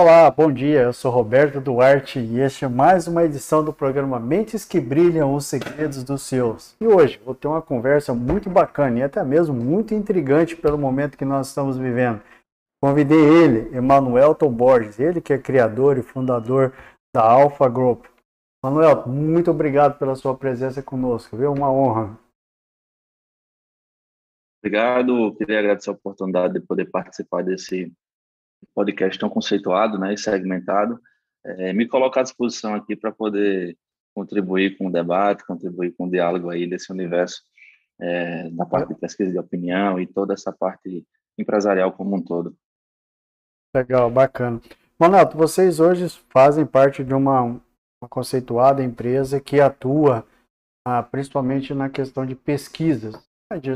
Olá, bom dia. Eu sou Roberto Duarte e este é mais uma edição do programa Mentes que Brilham os Segredos dos Seus. E hoje vou ter uma conversa muito bacana e até mesmo muito intrigante pelo momento que nós estamos vivendo. Convidei ele, Emanuel Borges, ele que é criador e fundador da Alpha Group. Manuel, muito obrigado pela sua presença conosco, viu? Uma honra. Obrigado, queria agradecer a oportunidade de poder participar desse podcast tão conceituado né, e segmentado, é, me colocar à disposição aqui para poder contribuir com o debate, contribuir com o diálogo aí desse universo é, da parte de pesquisa de opinião e toda essa parte empresarial como um todo. Legal, bacana. Monato, vocês hoje fazem parte de uma, uma conceituada empresa que atua ah, principalmente na questão de pesquisas,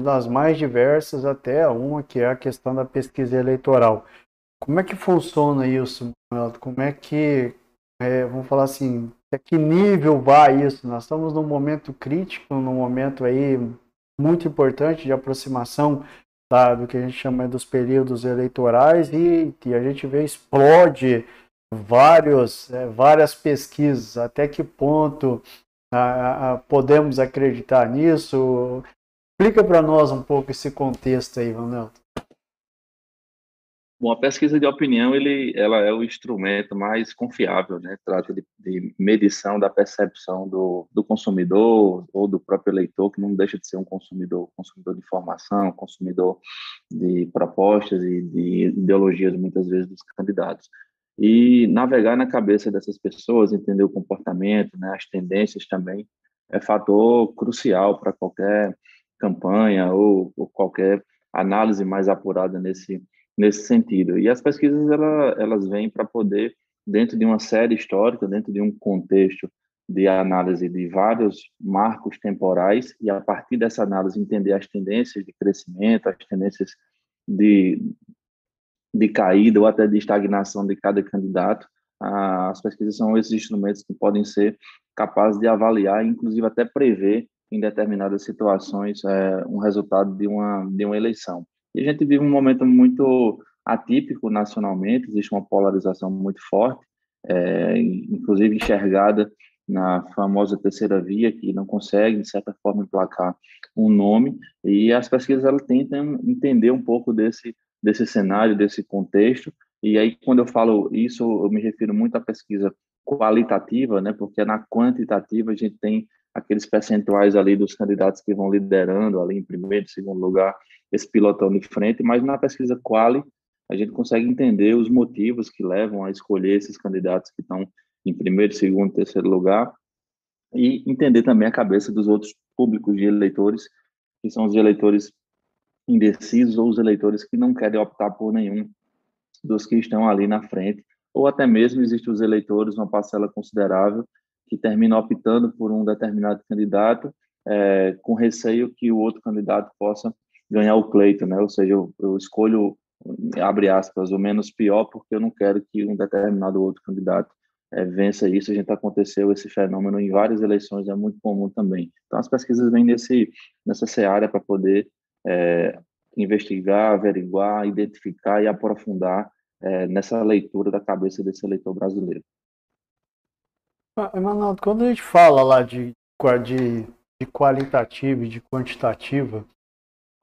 das mais diversas até uma que é a questão da pesquisa eleitoral. Como é que funciona isso, Manuel? Como é que, é, vamos falar assim, a que nível vai isso? Nós estamos num momento crítico, num momento aí muito importante de aproximação tá, do que a gente chama dos períodos eleitorais e, e a gente vê explode vários, é, várias pesquisas. Até que ponto a, a, podemos acreditar nisso? Explica para nós um pouco esse contexto aí, Manuel. Bom, a pesquisa de opinião ele, ela é o instrumento mais confiável, né? Trata de, de medição da percepção do, do, consumidor ou do próprio eleitor, que não deixa de ser um consumidor, consumidor de informação, consumidor de propostas e de ideologias muitas vezes dos candidatos. E navegar na cabeça dessas pessoas, entender o comportamento, né? As tendências também é fator crucial para qualquer campanha ou, ou qualquer análise mais apurada nesse nesse sentido. E as pesquisas ela, elas vêm para poder, dentro de uma série histórica, dentro de um contexto de análise de vários marcos temporais, e a partir dessa análise entender as tendências de crescimento, as tendências de, de caída ou até de estagnação de cada candidato. As pesquisas são esses instrumentos que podem ser capazes de avaliar, inclusive até prever em determinadas situações é, um resultado de uma, de uma eleição. E a gente vive um momento muito atípico nacionalmente, existe uma polarização muito forte, é, inclusive enxergada na famosa terceira via, que não consegue, de certa forma, emplacar um nome, e as pesquisas elas tentam entender um pouco desse, desse cenário, desse contexto, e aí, quando eu falo isso, eu me refiro muito à pesquisa qualitativa, né, porque na quantitativa a gente tem aqueles percentuais ali dos candidatos que vão liderando ali em primeiro, segundo lugar, esse pilotão de frente, mas na pesquisa quali a gente consegue entender os motivos que levam a escolher esses candidatos que estão em primeiro, segundo, terceiro lugar e entender também a cabeça dos outros públicos de eleitores, que são os eleitores indecisos ou os eleitores que não querem optar por nenhum dos que estão ali na frente, ou até mesmo existem os eleitores, uma parcela considerável, que termina optando por um determinado candidato, é, com receio que o outro candidato possa ganhar o pleito, né? Ou seja, eu, eu escolho, abre aspas, o menos pior, porque eu não quero que um determinado outro candidato é, vença isso. A gente aconteceu esse fenômeno em várias eleições, é muito comum também. Então, as pesquisas vêm nesse, nessa seara para poder é, investigar, averiguar, identificar e aprofundar é, nessa leitura da cabeça desse eleitor brasileiro. Emanuel, quando a gente fala lá de, de, de qualitativa e de quantitativa,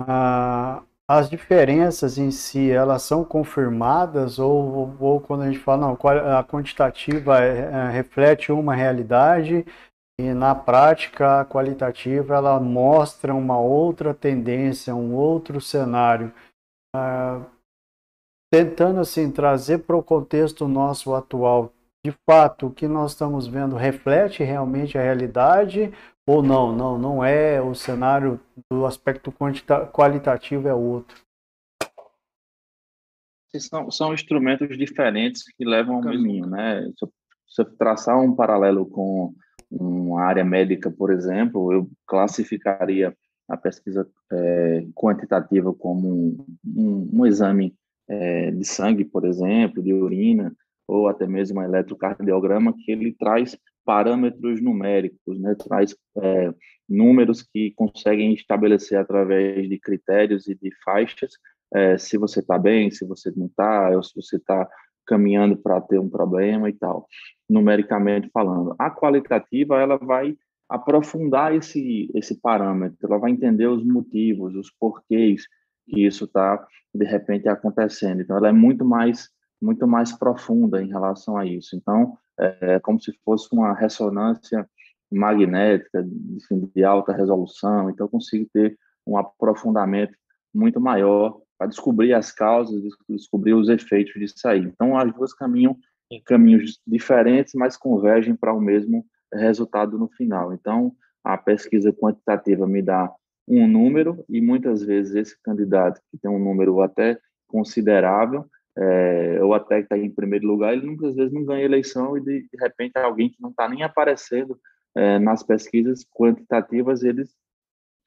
ah, as diferenças em si, elas são confirmadas ou, ou quando a gente fala, não, a quantitativa é, é, reflete uma realidade e na prática a qualitativa ela mostra uma outra tendência, um outro cenário. Ah, tentando assim trazer para o contexto nosso atual, de fato o que nós estamos vendo reflete realmente a realidade ou não, não, não é, o cenário do aspecto qualitativo é outro. São, são instrumentos diferentes que levam ao caminho, né? Se eu, se eu traçar um paralelo com uma área médica, por exemplo, eu classificaria a pesquisa é, quantitativa como um, um, um exame é, de sangue, por exemplo, de urina, ou até mesmo um eletrocardiograma, que ele traz parâmetros numéricos, né? traz é, números que conseguem estabelecer através de critérios e de faixas é, se você está bem, se você não está, ou se você está caminhando para ter um problema e tal, numericamente falando. A qualitativa, ela vai aprofundar esse, esse parâmetro, ela vai entender os motivos, os porquês que isso está, de repente, acontecendo. Então, ela é muito mais, muito mais profunda em relação a isso. Então, é, é como se fosse uma ressonância magnética, de, de alta resolução, então eu consigo ter um aprofundamento muito maior para descobrir as causas, descobrir os efeitos disso aí. Então, as duas caminham em caminhos diferentes, mas convergem para o mesmo resultado no final. Então, a pesquisa quantitativa me dá um número e muitas vezes esse candidato que tem um número até considerável é, ou até que está em primeiro lugar, ele muitas vezes não ganha eleição e de, repente alguém que não está nem aparecendo é, nas pesquisas quantitativas eles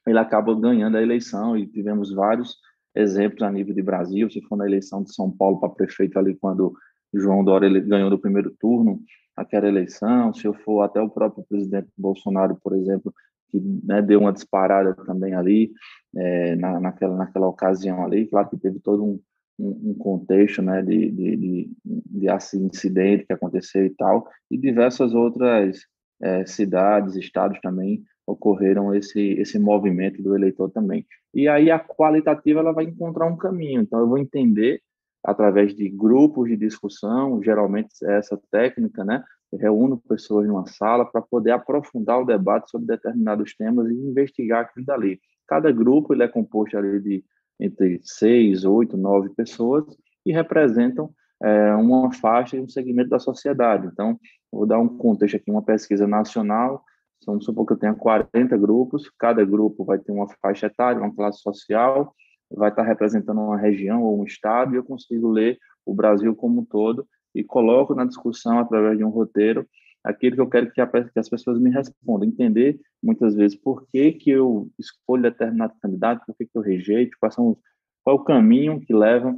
ele acaba ganhando a eleição. E tivemos vários exemplos a nível de Brasil, se for na eleição de São Paulo para prefeito ali quando João Dória ele ganhou no primeiro turno aquela eleição, se eu for até o próprio presidente Bolsonaro, por exemplo, que né, deu uma disparada também ali é, na, naquela, naquela ocasião ali, claro que teve todo um, um, um contexto né, de, de, de, de incidente que aconteceu e tal, e diversas outras é, cidades, estados também ocorreram esse esse movimento do eleitor também. E aí a qualitativa ela vai encontrar um caminho. Então eu vou entender através de grupos de discussão, geralmente é essa técnica, né? Eu reúno pessoas em uma sala para poder aprofundar o debate sobre determinados temas e investigar aquilo dali. Cada grupo ele é composto ali de entre seis, oito, nove pessoas e representam é, uma faixa e um segmento da sociedade. Então, vou dar um contexto aqui, uma pesquisa nacional Vamos supor que eu tenha 40 grupos, cada grupo vai ter uma faixa etária, uma classe social, vai estar representando uma região ou um estado, e eu consigo ler o Brasil como um todo e coloco na discussão, através de um roteiro, aquilo que eu quero que, as pessoas me respondam, entender muitas vezes por que, que eu escolho determinado candidato, por que, que eu rejeito, quais são, qual é o caminho que leva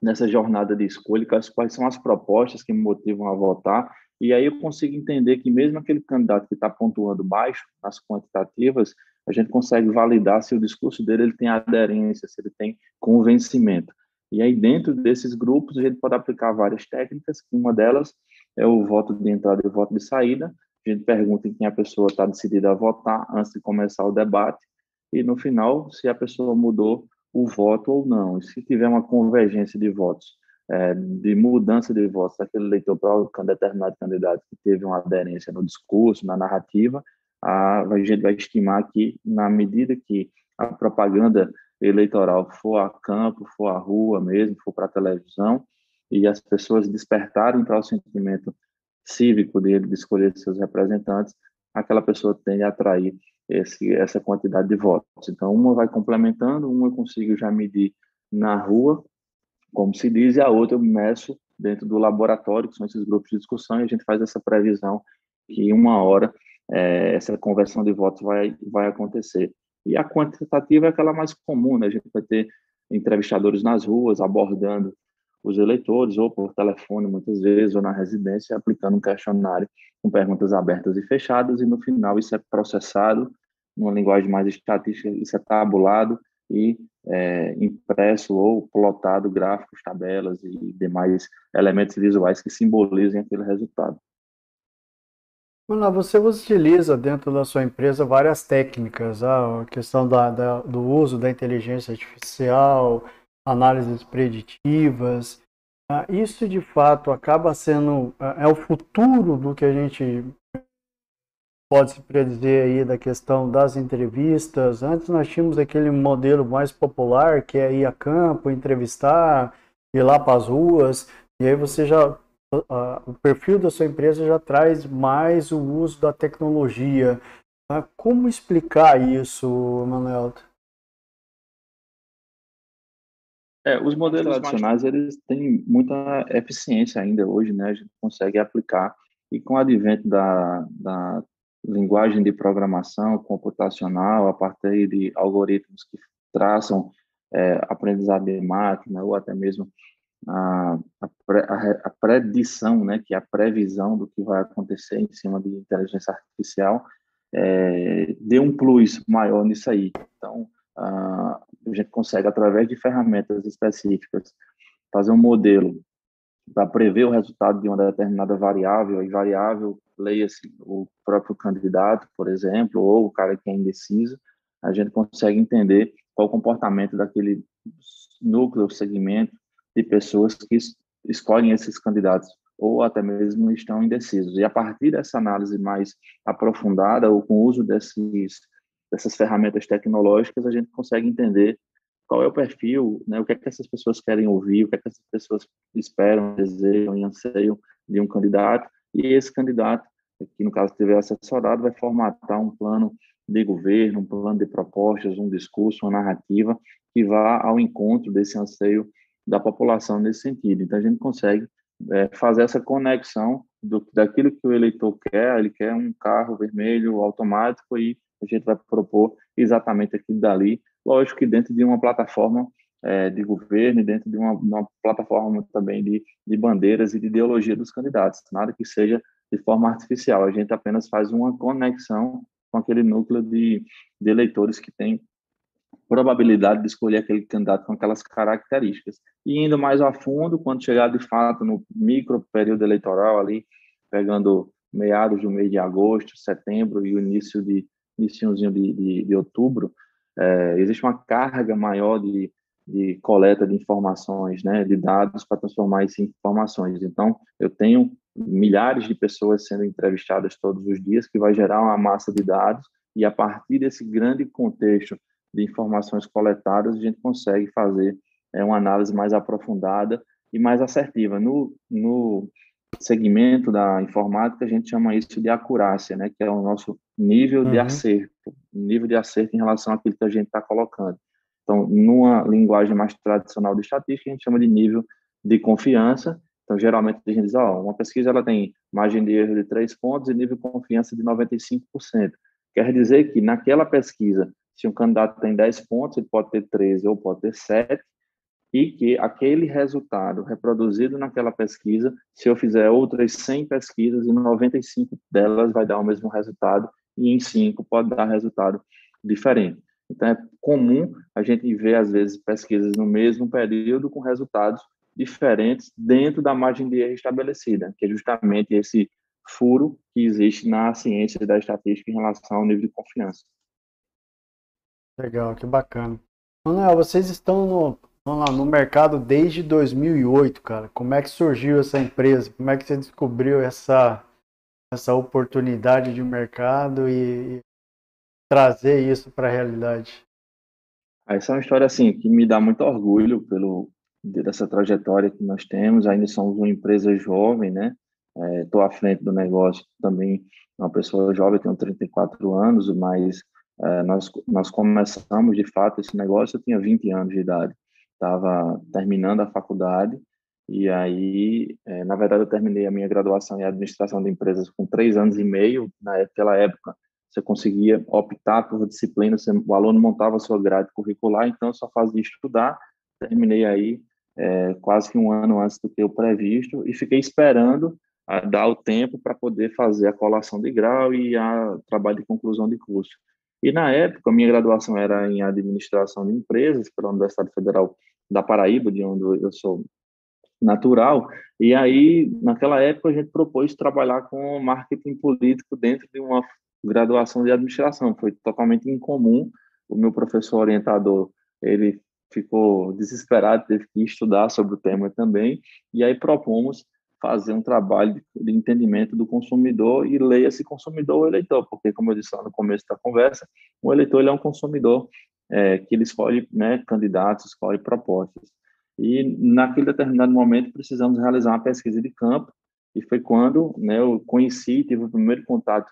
nessa jornada de escolha, quais, quais são as propostas que me motivam a votar, e aí eu consigo entender que mesmo aquele candidato que está pontuando baixo nas quantitativas, a gente consegue validar se o discurso dele ele tem aderência, se ele tem convencimento. E aí dentro desses grupos a gente pode aplicar várias técnicas, uma delas é o voto de entrada e o voto de saída. A gente pergunta em quem a pessoa está decidida a votar antes de começar o debate e no final se a pessoa mudou o voto ou não. E se tiver uma convergência de votos é, de mudança de votos daquele eleitor para um determinado candidato que teve uma aderência no discurso, na narrativa, a, a gente vai estimar que, na medida que a propaganda eleitoral for a campo, for à rua mesmo, for para a televisão, e as pessoas despertarem para o sentimento cívico dele de escolher seus representantes, aquela pessoa tende a atrair esse, essa quantidade de votos. Então, uma vai complementando, uma eu consigo já medir na rua, como se diz, e a outra eu meço dentro do laboratório, que são esses grupos de discussão, e a gente faz essa previsão que em uma hora é, essa conversão de votos vai, vai acontecer. E a quantitativa é aquela mais comum, né? A gente vai ter entrevistadores nas ruas abordando os eleitores, ou por telefone, muitas vezes, ou na residência, aplicando um questionário com perguntas abertas e fechadas, e no final isso é processado numa linguagem mais estatística, isso é tabulado e é, impresso ou plotado gráficos, tabelas e demais elementos visuais que simbolizem aquele resultado. Mano, você utiliza dentro da sua empresa várias técnicas, a questão da, da, do uso da inteligência artificial, análises preditivas. Ah, isso de fato acaba sendo é, é o futuro do que a gente pode se predizer aí da questão das entrevistas. Antes nós tínhamos aquele modelo mais popular que é ir a campo, entrevistar, ir lá para as ruas, e aí você já uh, o perfil da sua empresa já traz mais o uso da tecnologia. Como explicar isso, Manuel? É, os modelos tradicionais eles têm muita eficiência ainda hoje, né? A gente consegue aplicar e com o advento da, da linguagem de programação computacional, a partir de algoritmos que traçam é, aprendizado de máquina ou até mesmo a, a, a, predição, né, que é a previsão do que vai acontecer em cima de inteligência artificial, é, dê um plus maior nisso aí. Então, a, a gente consegue, através de ferramentas específicas, fazer um modelo para prever o resultado de uma determinada variável, e variável, leia-se o próprio candidato, por exemplo, ou o cara que é indeciso, a gente consegue entender qual o comportamento daquele núcleo, segmento de pessoas que escolhem esses candidatos ou até mesmo estão indecisos. E a partir dessa análise mais aprofundada, ou com o uso desses, dessas ferramentas tecnológicas, a gente consegue entender qual é o perfil, né, o que é que essas pessoas querem ouvir, o que é que essas pessoas esperam, desejam e anseiam de um candidato, e esse candidato, que no caso estiver assessorado, vai formatar um plano de governo, um plano de propostas, um discurso, uma narrativa que vá ao encontro desse anseio da população nesse sentido. Então, a gente consegue é, fazer essa conexão do, daquilo que o eleitor quer, ele quer um carro vermelho automático e a gente vai propor exatamente aquilo dali, lógico que dentro de uma plataforma é, de governo dentro de uma, uma plataforma também de, de bandeiras e de ideologia dos candidatos, nada que seja de forma artificial, a gente apenas faz uma conexão com aquele núcleo de, de eleitores que tem probabilidade de escolher aquele candidato com aquelas características. E indo mais a fundo, quando chegar de fato no micro período eleitoral ali, pegando meados do mês de agosto, setembro e o início de iníciozinho de, de, de outubro, é, existe uma carga maior de, de coleta de informações, né, de dados para transformar isso em informações. Então, eu tenho milhares de pessoas sendo entrevistadas todos os dias, que vai gerar uma massa de dados, e a partir desse grande contexto de informações coletadas, a gente consegue fazer é, uma análise mais aprofundada e mais assertiva. No, no segmento da informática, a gente chama isso de acurácia, né, que é o nosso nível uhum. de acerto, nível de acerto em relação àquilo que a gente está colocando. Então, numa linguagem mais tradicional de estatística, a gente chama de nível de confiança. Então, geralmente a gente diz, ó, uma pesquisa ela tem margem de erro de 3 pontos e nível de confiança de 95%. Quer dizer que naquela pesquisa se um candidato tem 10 pontos, ele pode ter 13 ou pode ter 7, e que aquele resultado reproduzido naquela pesquisa, se eu fizer outras 100 pesquisas, em 95 delas vai dar o mesmo resultado, e em 5 pode dar resultado diferente. Então, é comum a gente ver, às vezes, pesquisas no mesmo período com resultados diferentes dentro da margem de erro estabelecida, que é justamente esse furo que existe na ciência da estatística em relação ao nível de confiança. Legal, que bacana. Manuel, vocês estão no, vamos lá, no mercado desde 2008, cara. Como é que surgiu essa empresa? Como é que você descobriu essa, essa oportunidade de mercado e, e trazer isso para a realidade? Essa é uma história assim que me dá muito orgulho pelo dessa trajetória que nós temos. Ainda somos uma empresa jovem, né? Estou é, à frente do negócio também, uma pessoa jovem, tenho 34 anos, mas é, nós, nós começamos, de fato, esse negócio, eu tinha 20 anos de idade, estava terminando a faculdade, e aí, é, na verdade, eu terminei a minha graduação em administração de empresas com três anos e meio, naquela época, você conseguia optar por disciplina, você, o aluno montava a sua grade curricular, então eu só fazia estudar, terminei aí é, quase que um ano antes do que o previsto, e fiquei esperando a dar o tempo para poder fazer a colação de grau e a trabalho de conclusão de curso. E na época, minha graduação era em administração de empresas pela Universidade Federal da Paraíba, de onde eu sou natural. E aí, naquela época, a gente propôs trabalhar com marketing político dentro de uma graduação de administração. Foi totalmente incomum. O meu professor orientador, ele ficou desesperado, teve que estudar sobre o tema também. E aí propomos fazer um trabalho de entendimento do consumidor e leia esse consumidor ou eleitor, porque, como eu disse lá no começo da conversa, o eleitor ele é um consumidor é, que ele escolhe né, candidatos, escolhe propostas. E, naquele determinado momento, precisamos realizar uma pesquisa de campo, e foi quando né, eu conheci, tive o primeiro contato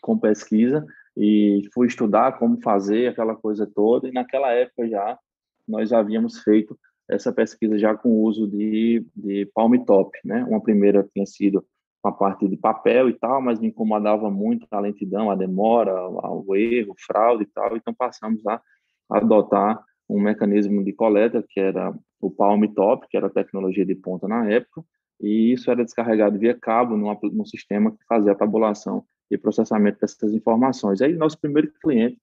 com pesquisa, e fui estudar como fazer aquela coisa toda, e naquela época já nós havíamos feito essa pesquisa já com o uso de, de Palm Top, né? Uma primeira tinha sido uma parte de papel e tal, mas me incomodava muito a lentidão, a demora, o erro, fraude e tal, então passamos a adotar um mecanismo de coleta que era o Palm Top, que era a tecnologia de ponta na época, e isso era descarregado via cabo num, num sistema que fazia a tabulação e processamento dessas informações. Aí nosso primeiro cliente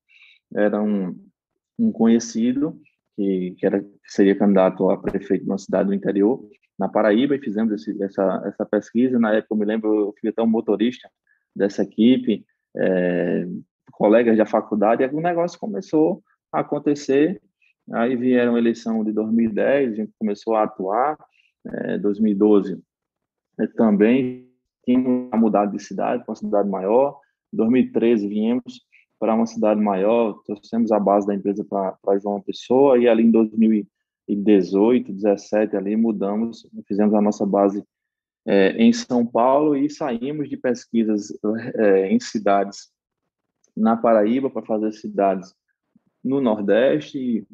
era um, um conhecido que, que, era, que seria candidato a prefeito de uma cidade do interior, na Paraíba e fizemos esse, essa, essa pesquisa. Na época, eu me lembro, eu fui até um motorista dessa equipe, é, colegas da faculdade, e o negócio começou a acontecer. Aí vieram a eleição de 2010, a gente começou a atuar, é, 2012 é, também tínhamos mudado de cidade para uma cidade maior. Em 2013 viemos para uma cidade maior, trouxemos a base da empresa para João Pessoa e ali em 2018, 17 ali mudamos, fizemos a nossa base é, em São Paulo e saímos de pesquisas é, em cidades na Paraíba para fazer cidades no Nordeste e,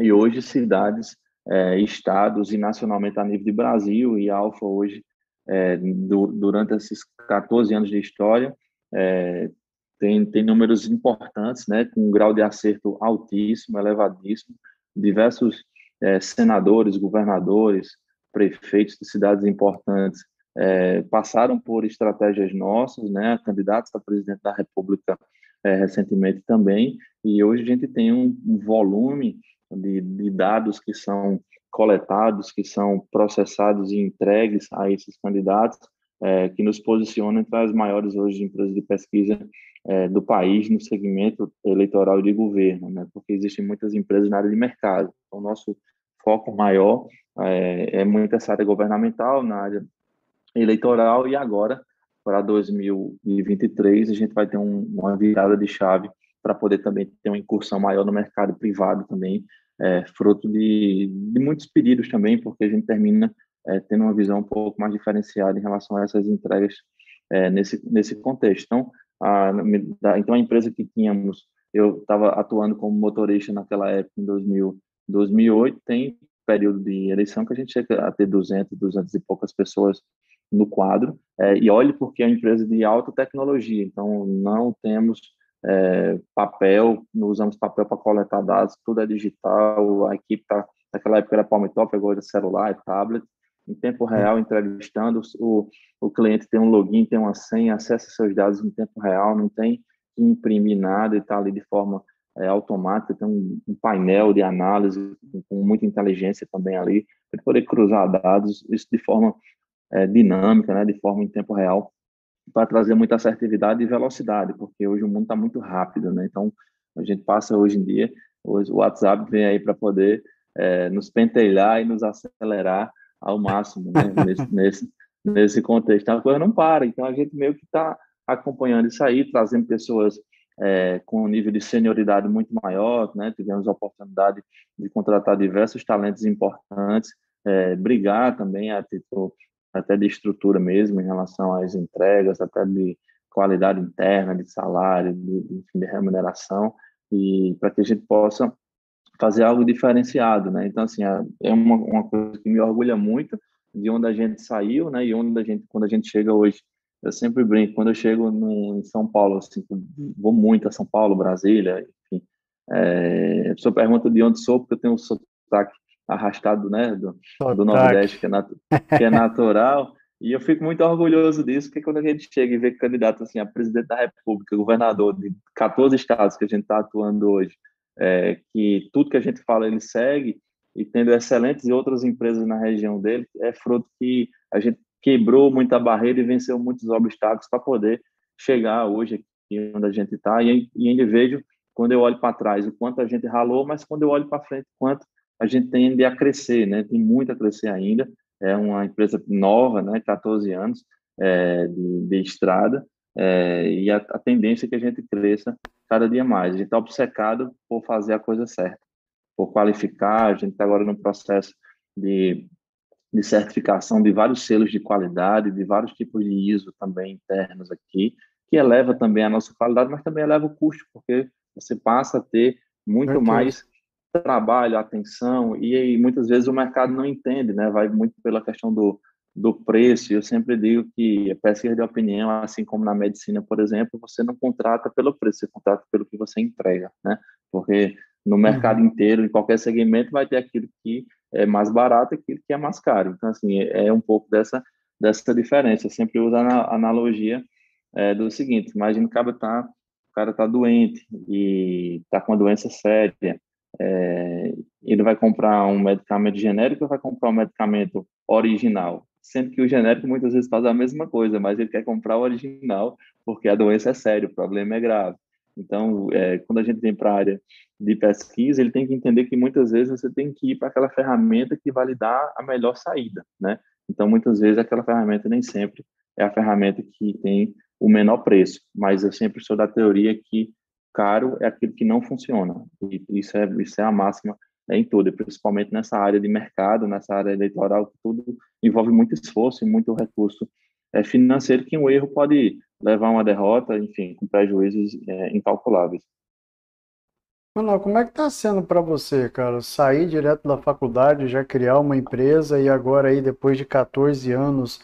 e hoje cidades, é, estados e nacionalmente a nível de Brasil e Alfa hoje, é, do, durante esses 14 anos de história, é, tem, tem números importantes, né, com um grau de acerto altíssimo, elevadíssimo, diversos é, senadores, governadores, prefeitos de cidades importantes é, passaram por estratégias nossas, né, candidatos a presidente da República é, recentemente também, e hoje a gente tem um, um volume de, de, dados que são coletados, que são processados e entregues a esses candidatos, é, que nos posicionam entre as maiores hoje empresas de pesquisa é, do país no segmento eleitoral de governo, né? porque existem muitas empresas na área de mercado. Então, o nosso foco maior é, é muito essa área governamental, na área eleitoral, e agora, para 2023, a gente vai ter um, uma virada de chave para poder também ter uma incursão maior no mercado privado também, é, fruto de, de muitos pedidos também, porque a gente termina é, tendo uma visão um pouco mais diferenciada em relação a essas entregas é, nesse, nesse contexto. Então, a, então, a empresa que tínhamos, eu estava atuando como motorista naquela época, em 2000, 2008, tem período de eleição que a gente chega a ter 200, 200 e poucas pessoas no quadro, é, e olhe porque é uma empresa de alta tecnologia, então não temos é, papel, não usamos papel para coletar dados, tudo é digital, a equipe está, naquela época era palm top, agora é celular, tablet, em tempo real, entrevistando, o, o cliente tem um login, tem uma senha, acessa seus dados em tempo real, não tem que imprimir nada e está ali de forma é, automática, tem um, um, painel de análise com muita inteligência também ali, para poder cruzar dados, isso de forma é, dinâmica, né, de forma em tempo real, para trazer muita assertividade e velocidade, porque hoje o mundo está muito rápido, né? Então, a gente passa hoje em dia, hoje o WhatsApp vem aí para poder é, nos pentelhar e nos acelerar ao máximo né? nesse, nesse, nesse contexto. Então, a coisa não para, então a gente meio que está acompanhando isso aí, trazendo pessoas é, com um nível de senioridade muito maior, né? tivemos a oportunidade de contratar diversos talentos importantes, é, brigar também a título até de estrutura mesmo em relação às entregas, até de qualidade interna, de salário, de, de, de remuneração, e para que a gente possa fazer algo diferenciado, né? Então, assim, é, é uma, uma coisa que me orgulha muito de onde a gente saiu, né? E onde a gente, quando a gente chega hoje, eu sempre brinco, quando eu chego no, em São Paulo, assim, vou muito a São Paulo, Brasília, enfim, é, a pessoa pergunta de onde sou, porque eu tenho um sotaque arrastado, né, do, do Nordeste, que é, nat que é natural, e eu fico muito orgulhoso disso, porque quando a gente chega e vê candidato, assim, a presidente da República, governador de 14 estados que a gente está atuando hoje, é, que tudo que a gente fala ele segue, e tendo excelentes e outras empresas na região dele, é fruto que a gente quebrou muita barreira e venceu muitos obstáculos para poder chegar hoje aqui onde a gente está. E, ainda vejo, quando eu olho para trás, o quanto a gente ralou, mas quando eu olho para frente, o quanto a gente tende a crescer, né? Tem muito a crescer ainda. É uma empresa nova, né? 14 anos é, de, de estrada, é, e a, a, tendência é que a gente cresça cada dia mais. A gente está obcecado por fazer a coisa certa, por qualificar. A gente está agora no processo de, de certificação de vários selos de qualidade, de vários tipos de ISO também internos aqui, que eleva também a nossa qualidade, mas também eleva o custo, porque você passa a ter muito mais trabalho, atenção, e, e muitas vezes o mercado não entende, né? Vai muito pela questão do, do preço. Eu sempre digo que a pesquisa de opinião, assim como na medicina, por exemplo, você não contrata pelo preço, você contrata pelo que você entrega, né? Porque no uhum. mercado inteiro, em qualquer segmento, vai ter aquilo que é mais barato e aquilo que é mais caro. Então, assim, é um pouco dessa, dessa diferença. Eu sempre uso a analogia é, do seguinte: imagina que o cara tá, o cara tá doente e tá com uma doença séria. É, ele vai comprar um medicamento genérico ou vai comprar um medicamento original, sendo que o genérico muitas vezes faz a mesma coisa, mas ele quer comprar o original porque a doença é séria, o problema é grave. Então, é, quando a gente vem para a área de pesquisa, ele tem que entender que muitas vezes você tem que ir para aquela ferramenta que vai lhe dar a melhor saída, né? Então, muitas vezes aquela ferramenta nem sempre é a ferramenta que tem o menor preço, mas eu sempre sou da teoria que caro é aquilo que não funciona. E isso é isso é a máxima em tudo, principalmente nessa área de mercado, nessa área eleitoral, que tudo envolve muito esforço e muito recurso é, financeiro, que um erro pode levar a uma derrota, enfim, com prejuízos é, incalculáveis. Mano, como é que tá sendo para você, cara, sair direto da faculdade, já criar uma empresa e agora aí, depois de 14 anos,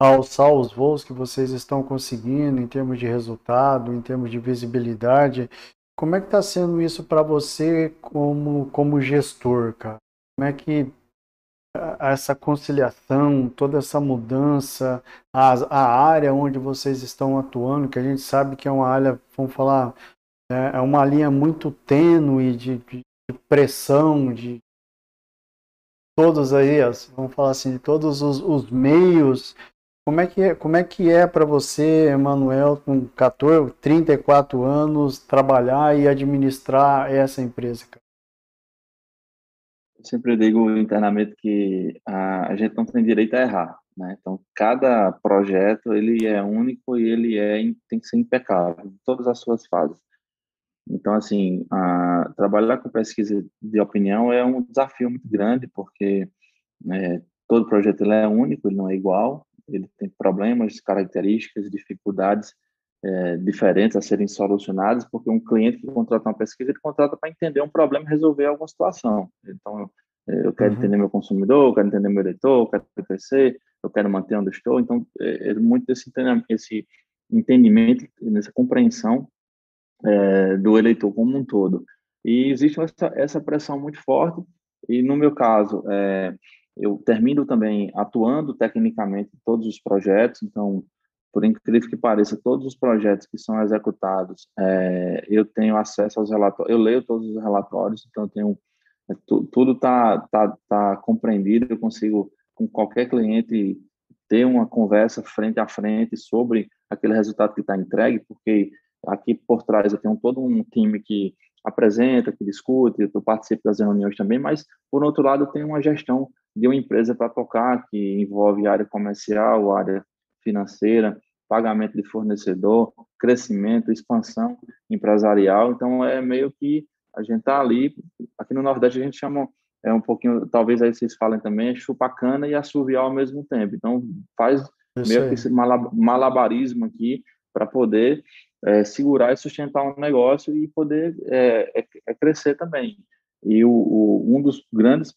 alçar os voos que vocês estão conseguindo em termos de resultado, em termos de visibilidade como é que está sendo isso para você como, como gestor, cara? Como é que essa conciliação, toda essa mudança, a, a área onde vocês estão atuando, que a gente sabe que é uma área, vamos falar, é, é uma linha muito tênue de, de, de pressão, de todos aí, vamos falar assim, todos os, os meios como é que é, como é, que é para você, Emanuel, com 14, 34 anos, trabalhar e administrar essa empresa? Cara? Eu sempre digo internamente que a, a gente não tem direito a errar, né? Então, cada projeto ele é único e ele é tem que ser impecável em todas as suas fases. Então, assim, a, trabalhar com pesquisa de opinião é um desafio muito grande, porque né, todo projeto ele é único, ele não é igual, ele tem problemas, características, dificuldades é, diferentes a serem solucionadas, porque um cliente que contrata uma pesquisa, ele contrata para entender um problema e resolver alguma situação. Então, é, eu quero uhum. entender meu consumidor, eu quero entender meu eleitor, eu quero crescer, eu quero manter onde estou. Então, é, é muito esse entendimento, esse entendimento, nessa compreensão é, do eleitor como um todo. E existe essa, essa pressão muito forte, e no meu caso, é, eu termino também atuando tecnicamente em todos os projetos, então, por incrível que pareça, todos os projetos que são executados, é, eu tenho acesso aos relatórios, eu leio todos os relatórios, então tenho, é, tu, tudo está tá, tá compreendido, eu consigo, com qualquer cliente, ter uma conversa frente a frente sobre aquele resultado que está entregue, porque aqui por trás eu tenho todo um time que apresenta, que discute, eu participo das reuniões também, mas, por outro lado, eu tenho uma gestão de uma empresa para tocar, que envolve área comercial, área financeira, pagamento de fornecedor, crescimento, expansão empresarial. Então, é meio que a gente está ali, aqui no Nordeste a gente chama, é um pouquinho, talvez aí vocês falem também, é chupacana e assoviar ao mesmo tempo. Então, faz Isso meio aí. que esse malabarismo aqui para poder é, segurar e sustentar um negócio e poder é, é, é crescer também. E o, o, um dos grandes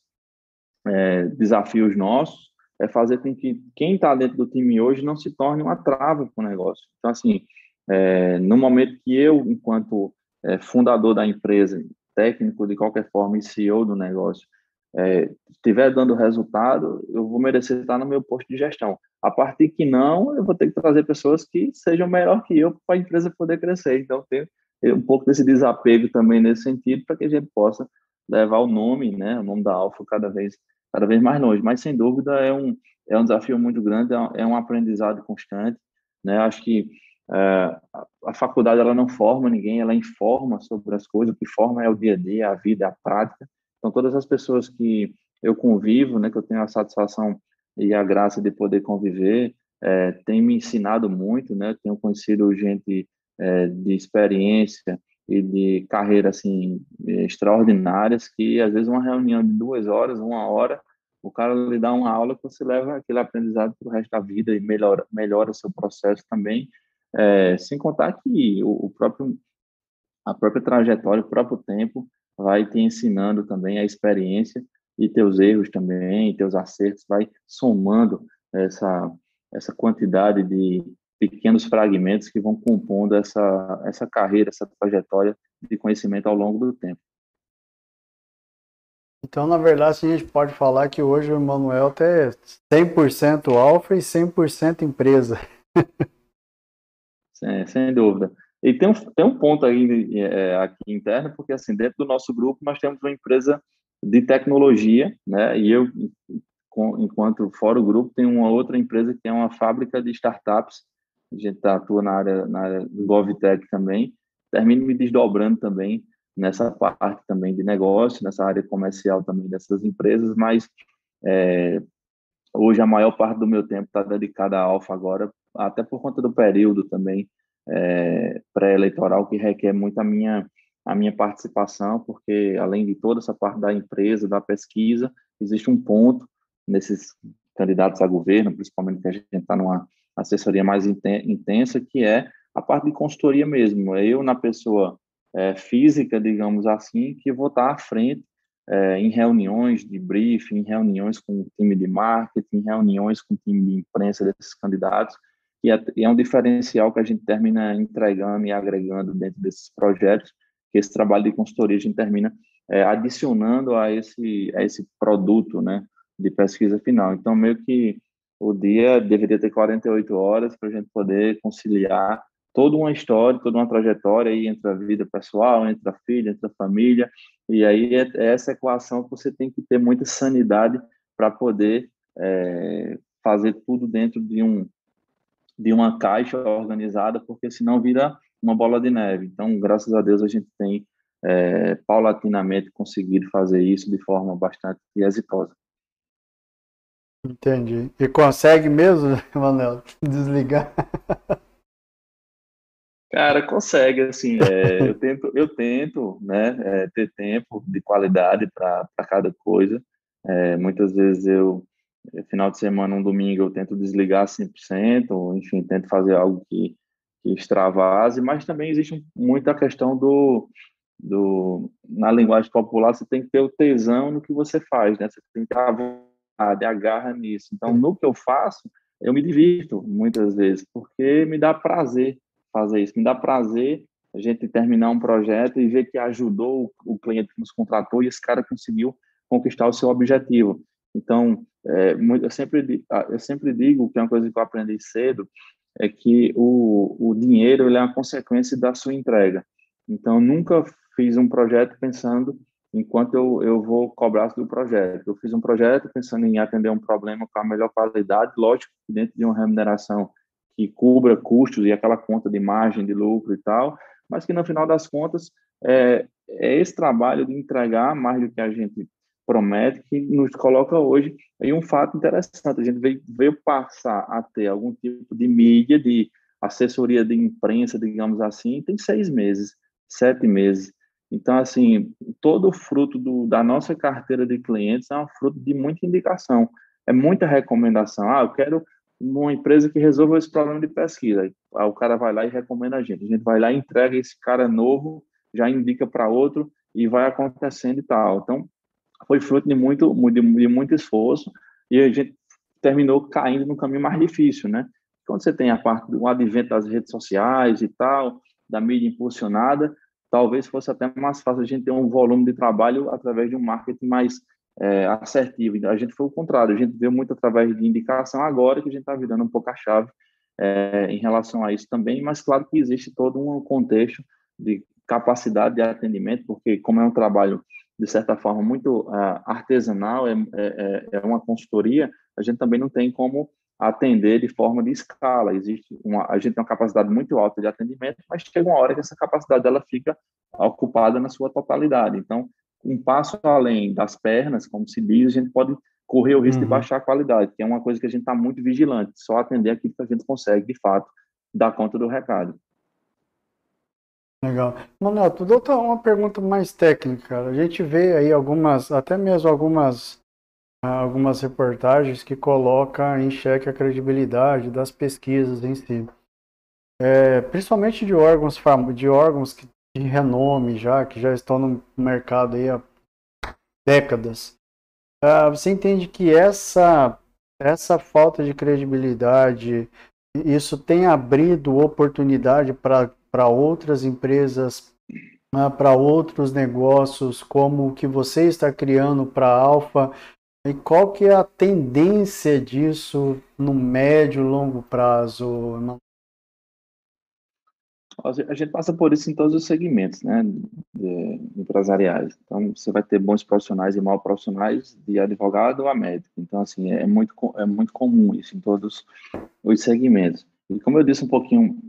é, desafios nossos é fazer com que quem está dentro do time hoje não se torne uma trava para o negócio. Então, assim, é, no momento que eu, enquanto é, fundador da empresa, técnico de qualquer forma e CEO do negócio, é, estiver dando resultado, eu vou merecer estar no meu posto de gestão. A partir que não, eu vou ter que trazer pessoas que sejam melhor que eu para a empresa poder crescer. Então, tem um pouco desse desapego também nesse sentido, para que a gente possa levar o nome, né, o nome da Alfa cada vez cada vez mais longe. Mas, sem dúvida, é um, é um desafio muito grande, é um é aprendizado constante. Né? Acho que é, a faculdade ela não forma ninguém, ela informa sobre as coisas, o que forma é o dia a dia, a vida, a prática. Então, todas as pessoas que eu convivo, né, que eu tenho a satisfação e a graça de poder conviver, é, tem me ensinado muito, né? Tenho conhecido gente é, de experiência e de carreira assim extraordinárias que às vezes uma reunião de duas horas, uma hora, o cara lhe dá uma aula que você leva aquele aprendizado para o resto da vida e melhora melhora seu processo também, é, sem contar que o, o, próprio a própria trajetória, o próprio tempo vai te ensinando também a experiência e teus erros também, teus acertos, vai somando essa essa quantidade de pequenos fragmentos que vão compondo essa, essa carreira, essa trajetória de conhecimento ao longo do tempo. Então, na verdade, a gente pode falar que hoje o Emanuel é 100% alfa e 100% empresa. sem, sem dúvida. E tem um, tem um ponto aí é, aqui interno, porque assim, dentro do nosso grupo nós temos uma empresa de tecnologia, né? E eu enquanto fora o grupo tem uma outra empresa que é uma fábrica de startups. A gente tá, atua na área, na área GovTech também. Termino me desdobrando também nessa parte também de negócio, nessa área comercial também dessas empresas, mas é, hoje a maior parte do meu tempo está dedicada à Alfa agora, até por conta do período também é, pré-eleitoral que requer muito a minha a minha participação, porque além de toda essa parte da empresa, da pesquisa, existe um ponto nesses candidatos a governo, principalmente que a gente está numa assessoria mais intensa, que é a parte de consultoria mesmo. É eu, na pessoa é, física, digamos assim, que vou estar à frente é, em reuniões de briefing, em reuniões com o time de marketing, em reuniões com o time de imprensa desses candidatos, e é, e é um diferencial que a gente termina entregando e agregando dentro desses projetos, que esse trabalho de consultoria a gente termina é, adicionando a esse, a esse produto né, de pesquisa final. Então, meio que o dia deveria ter 48 horas para a gente poder conciliar toda uma história, toda uma trajetória aí entre a vida pessoal, entre a filha, entre a família, e aí é, é essa equação que você tem que ter muita sanidade para poder é, fazer tudo dentro de um de uma caixa organizada, porque senão vira uma bola de neve. Então, graças a Deus, a gente tem é, paulatinamente conseguido fazer isso de forma bastante exitosa. Entendi. E consegue mesmo, Manuel, desligar? Cara, consegue, assim, é, eu tento, eu tento, né, é, ter tempo de qualidade para cada coisa. É, muitas vezes eu, final de semana, um domingo, eu tento desligar 100%, ou, enfim, tento fazer algo que, que extravase, mas também existe muita questão do, do, na linguagem popular, você tem que ter o tesão no que você faz, né, você tem que a vontade, a garra nisso. Então, no que eu faço, eu me divirto muitas vezes, porque me dá prazer fazer isso. Me dá prazer a gente terminar um projeto e ver que ajudou o cliente que nos contratou e esse cara conseguiu conquistar o seu objetivo. Então, é, eu, sempre, ah, eu sempre digo que é uma coisa que eu aprendi cedo, é que o, o dinheiro ele é uma consequência da sua entrega. Então, nunca fiz um projeto pensando enquanto eu, eu vou cobrar do projeto. Eu fiz um projeto pensando em atender um problema com a melhor qualidade, lógico, dentro de uma remuneração que cubra custos e aquela conta de margem de lucro e tal, mas que no final das contas é, é esse trabalho de entregar mais do que a gente promete que nos coloca hoje em um fato interessante. A gente veio, veio passar a ter algum tipo de mídia, de assessoria de imprensa, digamos assim, tem seis meses, sete meses. Então, assim, todo o fruto do, da nossa carteira de clientes é um fruto de muita indicação, é muita recomendação. Ah, eu quero numa empresa que resolva esse problema de pesquisa. Aí, o cara vai lá e recomenda a gente. A gente vai lá entrega esse cara novo, já indica para outro e vai acontecendo e tal. Então, foi fruto de muito, de, de muito esforço e a gente terminou caindo no caminho mais difícil, né? Quando você tem a parte do advento das redes sociais e tal, da mídia impulsionada, talvez fosse até mais fácil a gente ter um volume de trabalho através de um marketing mais é, assertivo. A gente foi o contrário, a gente veio muito através de indicação, agora que a gente está virando um pouco a chave é, em relação a isso também, mas claro que existe todo um contexto de capacidade de atendimento, porque como é um trabalho, de certa forma, muito uh, artesanal, é, é, é, uma consultoria, a gente também não tem como atender de forma de escala. Existe uma, a gente tem uma capacidade muito alta de atendimento, mas chega uma hora que essa capacidade dela fica ocupada na sua totalidade. Então, um passo além das pernas, como se diz, a gente pode correr o risco uhum. de baixar a qualidade, que é uma coisa que a gente está muito vigilante, só atender aquilo que a gente consegue, de fato, dar conta do recado. Legal. Manuel, tu deu uma pergunta mais técnica. A gente vê aí algumas, até mesmo algumas, algumas reportagens que colocam em xeque a credibilidade das pesquisas em si. É, principalmente de órgãos, de órgãos que de renome já, que já estão no mercado aí há décadas. Uh, você entende que essa, essa falta de credibilidade, isso tem abrido oportunidade para outras empresas, ah, para outros negócios, como o que você está criando para a Alfa? E qual que é a tendência disso no médio longo prazo? A gente passa por isso em todos os segmentos, né, empresariais. Então, você vai ter bons profissionais e maus profissionais, de advogado a médico. Então, assim, é muito, é muito comum isso em todos os segmentos. E como eu disse um pouquinho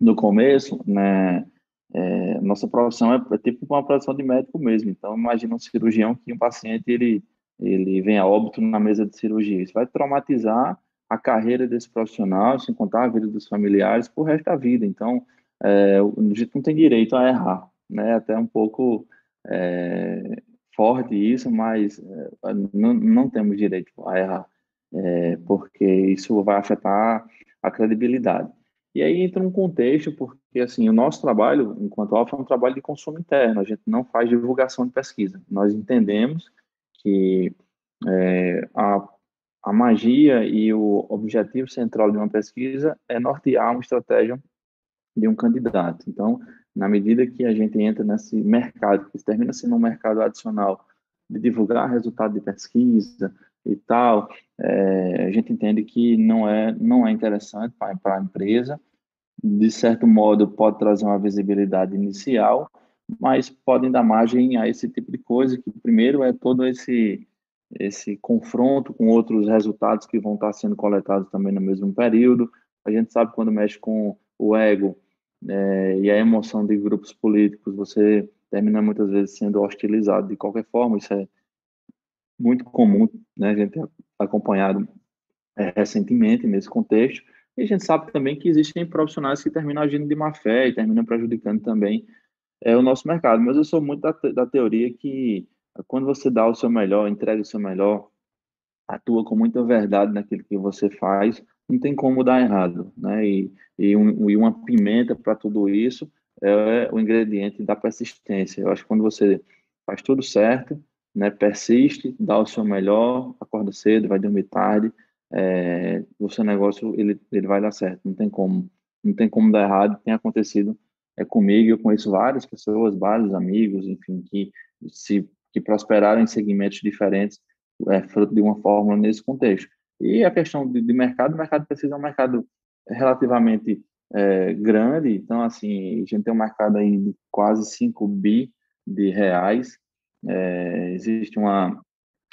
no começo, né, é, nossa profissão é, é tipo uma profissão de médico mesmo. Então, imagina um cirurgião que um paciente ele ele vem a óbito na mesa de cirurgia. Isso vai traumatizar a carreira desse profissional, sem contar a vida dos familiares, por resto da vida. Então, é, a gente não tem direito a errar, né? Até um pouco é, forte isso, mas é, não, não temos direito a errar, é, porque isso vai afetar a credibilidade. E aí entra um contexto, porque assim, o nosso trabalho, enquanto Alfa, é um trabalho de consumo interno, a gente não faz divulgação de pesquisa. Nós entendemos que é, a, a magia e o objetivo central de uma pesquisa é nortear uma estratégia de um candidato. Então, na medida que a gente entra nesse mercado, que termina sendo um mercado adicional de divulgar resultado de pesquisa e tal, é, a gente entende que não é não é interessante para a empresa. De certo modo, pode trazer uma visibilidade inicial, mas podem dar margem a esse tipo de coisa, que primeiro é todo esse esse confronto com outros resultados que vão estar sendo coletados também no mesmo período. A gente sabe quando mexe com o ego é, e a emoção de grupos políticos, você termina muitas vezes sendo hostilizado de qualquer forma. Isso é muito comum, né? A gente tem acompanhado é, recentemente nesse contexto. E a gente sabe também que existem profissionais que terminam agindo de má fé e terminam prejudicando também é, o nosso mercado. Mas eu sou muito da, da teoria que quando você dá o seu melhor, entrega o seu melhor, atua com muita verdade naquilo que você faz, não tem como dar errado, né? E, e, um, e uma pimenta para tudo isso é o ingrediente da persistência. Eu acho que quando você faz tudo certo, né, persiste, dá o seu melhor, acorda cedo, vai dormir tarde, é, o seu negócio ele, ele vai dar certo, não tem como, não tem como dar errado, tem acontecido é comigo, eu conheço várias pessoas, vários amigos, enfim, que se que prosperaram em segmentos diferentes, é, fruto de uma fórmula nesse contexto. E a questão de, de mercado, o mercado precisa é um mercado relativamente é, grande, então, assim, a gente tem um mercado aí de quase 5 bi de reais, é, existe uma,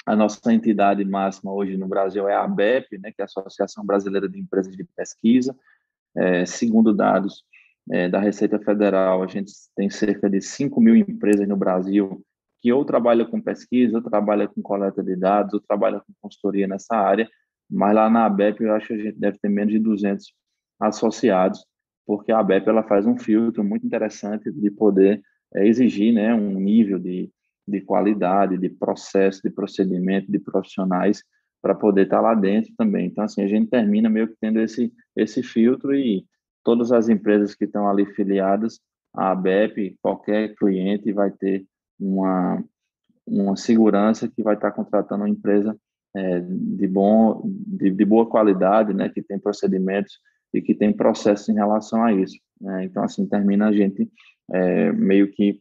a nossa entidade máxima hoje no Brasil é a ABEP, né, que é a Associação Brasileira de Empresas de Pesquisa, é, segundo dados é, da Receita Federal, a gente tem cerca de 5 mil empresas no Brasil que ou trabalha com pesquisa, ou trabalha com coleta de dados, ou trabalha com consultoria nessa área, mas lá na ABEP eu acho que a gente deve ter menos de 200 associados, porque a ABEP ela faz um filtro muito interessante de poder é, exigir né, um nível de, de qualidade, de processo, de procedimento, de profissionais para poder estar lá dentro também. Então, assim, a gente termina meio que tendo esse, esse filtro e todas as empresas que estão ali filiadas, a ABEP, qualquer cliente vai ter uma, uma segurança que vai estar contratando uma empresa é, de, bom, de, de, boa qualidade, né, que tem procedimentos e que tem processos em relação a isso. Né? Então, assim, termina a gente é, meio que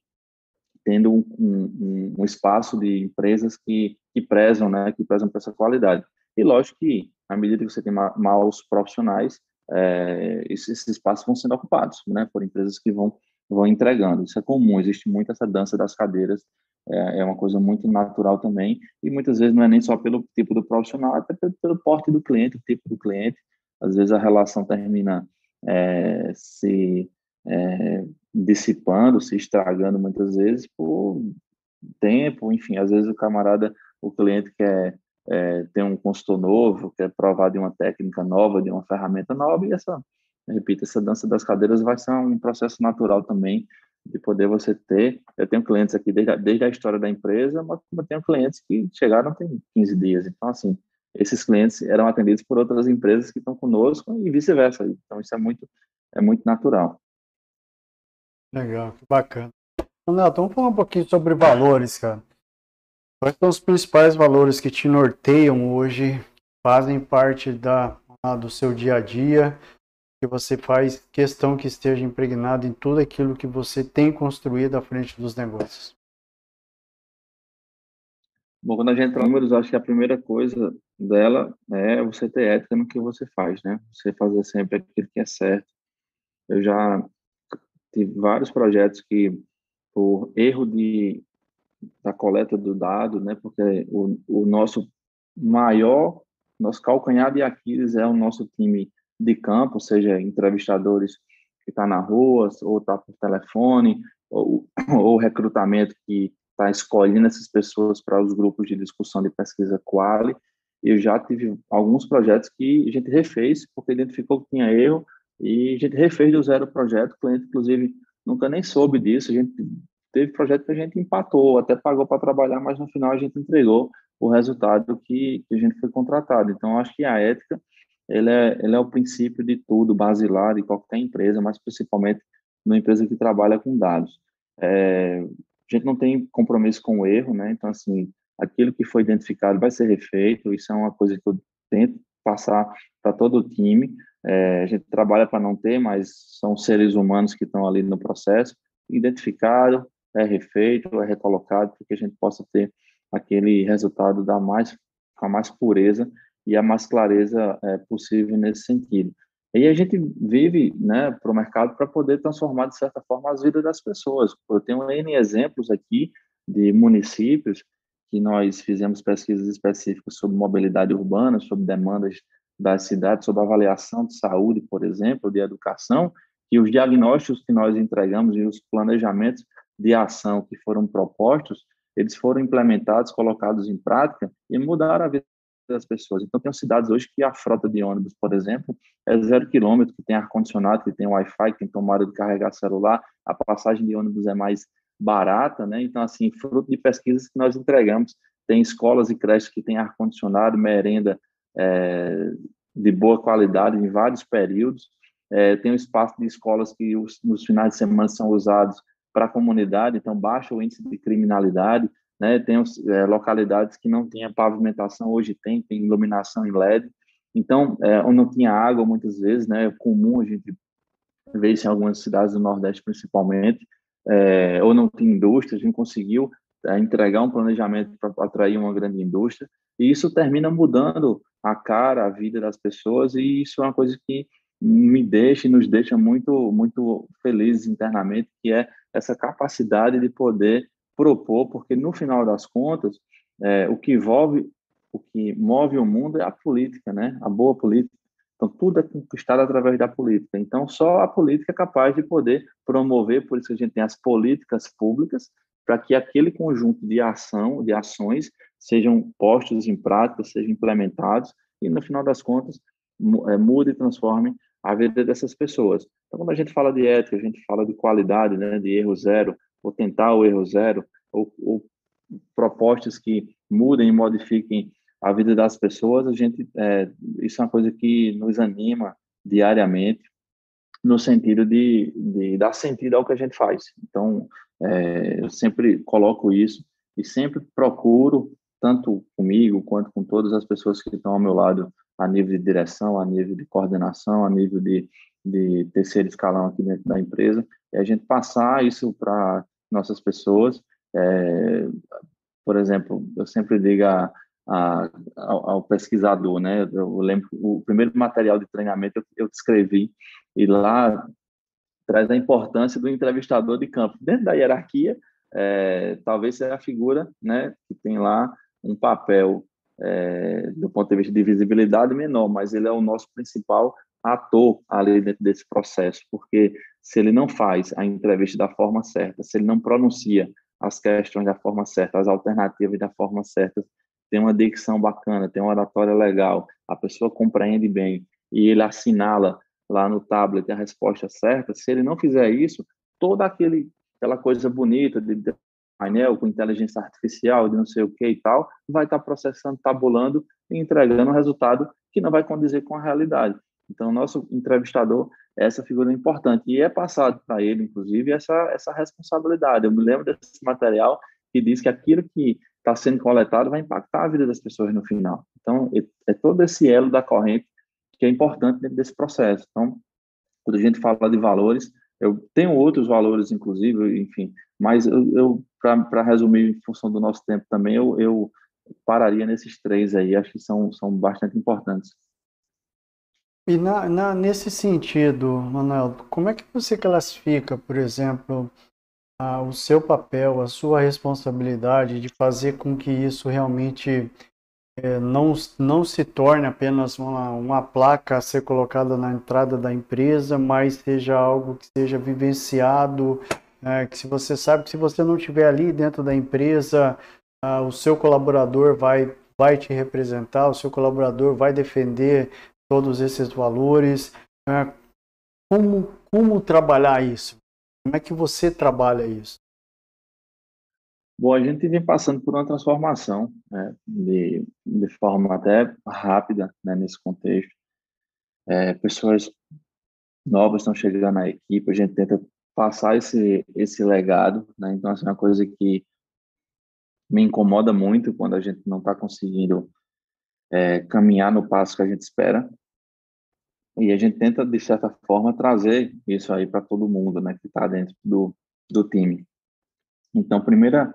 tendo um, um, um, espaço de empresas que, que prezam, né, que prezam por essa qualidade. E lógico que, à medida que você tem ma maus profissionais, é, esses espaços vão sendo ocupados, né, por empresas que vão vão entregando. Isso é comum, existe muito essa dança das cadeiras, é, é, uma coisa muito natural também, e muitas vezes não é nem só pelo tipo do profissional, até pelo, pelo porte do cliente, o tipo do cliente. Às vezes a relação termina é, se é, dissipando, se estragando muitas vezes por tempo, enfim, às vezes o camarada, o cliente quer é, ter um consultor novo, quer provar de uma técnica nova, de uma ferramenta nova, e essa repito, essa dança das cadeiras vai ser um processo natural também de poder você ter. Eu tenho clientes aqui desde a, desde a história da empresa, mas eu tenho clientes que chegaram tem 15 dias. Então, assim, esses clientes eram atendidos por outras empresas que estão conosco e vice-versa. Então, isso é muito, é muito natural. Legal, que bacana. Neto, vamos falar um pouquinho sobre valores, cara. Quais são os principais valores que te norteiam hoje, fazem parte da, do seu dia a dia que você faz questão que esteja impregnado em tudo aquilo que você tem construído à frente dos negócios? Bom, quando a gente entra em números, acho que a primeira coisa dela é você ter ética no que você faz, né? Você fazer sempre aquilo que é certo. Eu já tive vários projetos que, por erro de, da coleta do dado, né, porque o, o nosso maior, nosso calcanhar de Aquiles é o nosso time de campo, seja entrevistadores que está na rua, ou está por telefone, ou, ou recrutamento que está escolhendo essas pessoas para os grupos de discussão de pesquisa quali. Eu já tive alguns projetos que a gente refez, porque identificou que tinha erro, e a gente refez do zero o projeto. O cliente, inclusive, nunca nem soube disso. A gente teve projeto que a gente empatou, até pagou para trabalhar, mas no final a gente entregou o resultado que, que a gente foi contratado. Então, acho que a ética ele é, ele é o princípio de tudo, basilar de qualquer empresa, mas principalmente numa empresa que trabalha com dados. É, a gente não tem compromisso com o erro, né? Então, assim, aquilo que foi identificado vai ser refeito, isso é uma coisa que eu tento passar para todo o time. É, a gente trabalha para não ter, mas são seres humanos que estão ali no processo, identificado, é refeito, é recolocado, para que a gente possa ter aquele resultado da mais, com a mais pureza e a mais clareza é, possível nesse sentido. E a gente vive né, para o mercado para poder transformar, de certa forma, as vidas das pessoas. Eu tenho N exemplos aqui de municípios que nós fizemos pesquisas específicas sobre mobilidade urbana, sobre demandas das cidades, sobre avaliação de saúde, por exemplo, de educação, e os diagnósticos que nós entregamos e os planejamentos de ação que foram propostos, eles foram implementados, colocados em prática e mudaram a vida das pessoas. Então, tem cidades hoje que a frota de ônibus, por exemplo, é zero quilômetro, que tem ar-condicionado, que tem Wi-Fi, que tem tomada de carregar celular, a passagem de ônibus é mais barata, né? Então, assim, fruto de pesquisas que nós entregamos, tem escolas e creches que têm ar-condicionado, merenda é, de boa qualidade em vários períodos, é, tem um espaço de escolas que os, nos finais de semana são usados para a comunidade, então baixa o índice de criminalidade, né? Tem é, localidades que não tinha pavimentação, hoje tem, tem iluminação em LED. Então, é, ou não tinha água muitas vezes, né? É comum a gente ver isso em algumas cidades do Nordeste, principalmente, é, ou não tinha indústria, a gente conseguiu é, entregar um planejamento para atrair uma grande indústria, e isso termina mudando a cara, a vida das pessoas, e isso é uma coisa que me deixa e nos deixa muito, muito felizes internamente, que é essa capacidade de poder propor, porque no final das contas, é, o que envolve, o que move o mundo é a política, né? A boa política. Então, tudo é conquistado através da política. Então, só a política é capaz de poder promover, por isso que a gente tem as políticas públicas, para que aquele conjunto de ação, de ações, sejam postos em prática, sejam implementados e, no final das contas, é, mude e transforme a vida dessas pessoas. Então, quando a gente fala de ética, a gente fala de qualidade, né, de erro zero, ou tentar o erro zero, ou, ou propostas que mudem e modifiquem a vida das pessoas, a gente é, isso é uma coisa que nos anima diariamente no sentido de, de dar sentido ao que a gente faz. Então, é, eu sempre coloco isso e sempre procuro, tanto comigo quanto com todas as pessoas que estão ao meu lado, a nível de direção, a nível de coordenação, a nível de, de terceiro escalão aqui dentro da empresa, é a gente passar isso para nossas pessoas. É, por exemplo, eu sempre digo a, a, ao, ao, pesquisador, né? Eu lembro o primeiro material de treinamento eu, eu escrevi e lá traz a importância do entrevistador de campo dentro da hierarquia. É, talvez seja a figura, né, que tem lá um papel é, do ponto de vista de visibilidade menor, mas ele é o nosso principal ator ali dentro desse processo, porque se ele não faz a entrevista da forma certa, se ele não pronuncia as questões da forma certa, as alternativas da forma certa, tem uma dicção bacana, tem uma oratória legal, a pessoa compreende bem e ele assinala lá no tablet a resposta certa, se ele não fizer isso, toda aquele, aquela coisa bonita de painel com inteligência artificial, de não sei o que e tal, vai estar processando, tabulando e entregando um resultado que não vai condizer com a realidade. Então, nosso entrevistador é essa figura importante e é passado para ele, inclusive, essa, essa responsabilidade. Eu me lembro desse material que diz que aquilo que está sendo coletado vai impactar a vida das pessoas no final. Então, é, é todo esse elo da corrente que é importante dentro desse processo. Então, quando a gente fala de valores, eu tenho outros valores, inclusive, enfim, mas eu, eu para resumir em função do nosso tempo também, eu, eu pararia nesses três aí, acho que são, são bastante importantes. E na, na, nesse sentido, Manuel, como é que você classifica, por exemplo, a, o seu papel, a sua responsabilidade de fazer com que isso realmente não, não se torne apenas uma, uma placa a ser colocada na entrada da empresa, mas seja algo que seja vivenciado, é, que se você sabe que se você não estiver ali dentro da empresa, ah, o seu colaborador vai, vai te representar, o seu colaborador vai defender todos esses valores. É, como, como trabalhar isso? Como é que você trabalha isso? Bom, a gente vem passando por uma transformação né, de, de forma até rápida né, nesse contexto. É, pessoas novas estão chegando na equipe, a gente tenta passar esse, esse legado. Né? Então, assim, é uma coisa que me incomoda muito quando a gente não está conseguindo é, caminhar no passo que a gente espera. E a gente tenta, de certa forma, trazer isso aí para todo mundo né, que está dentro do, do time. Então, primeira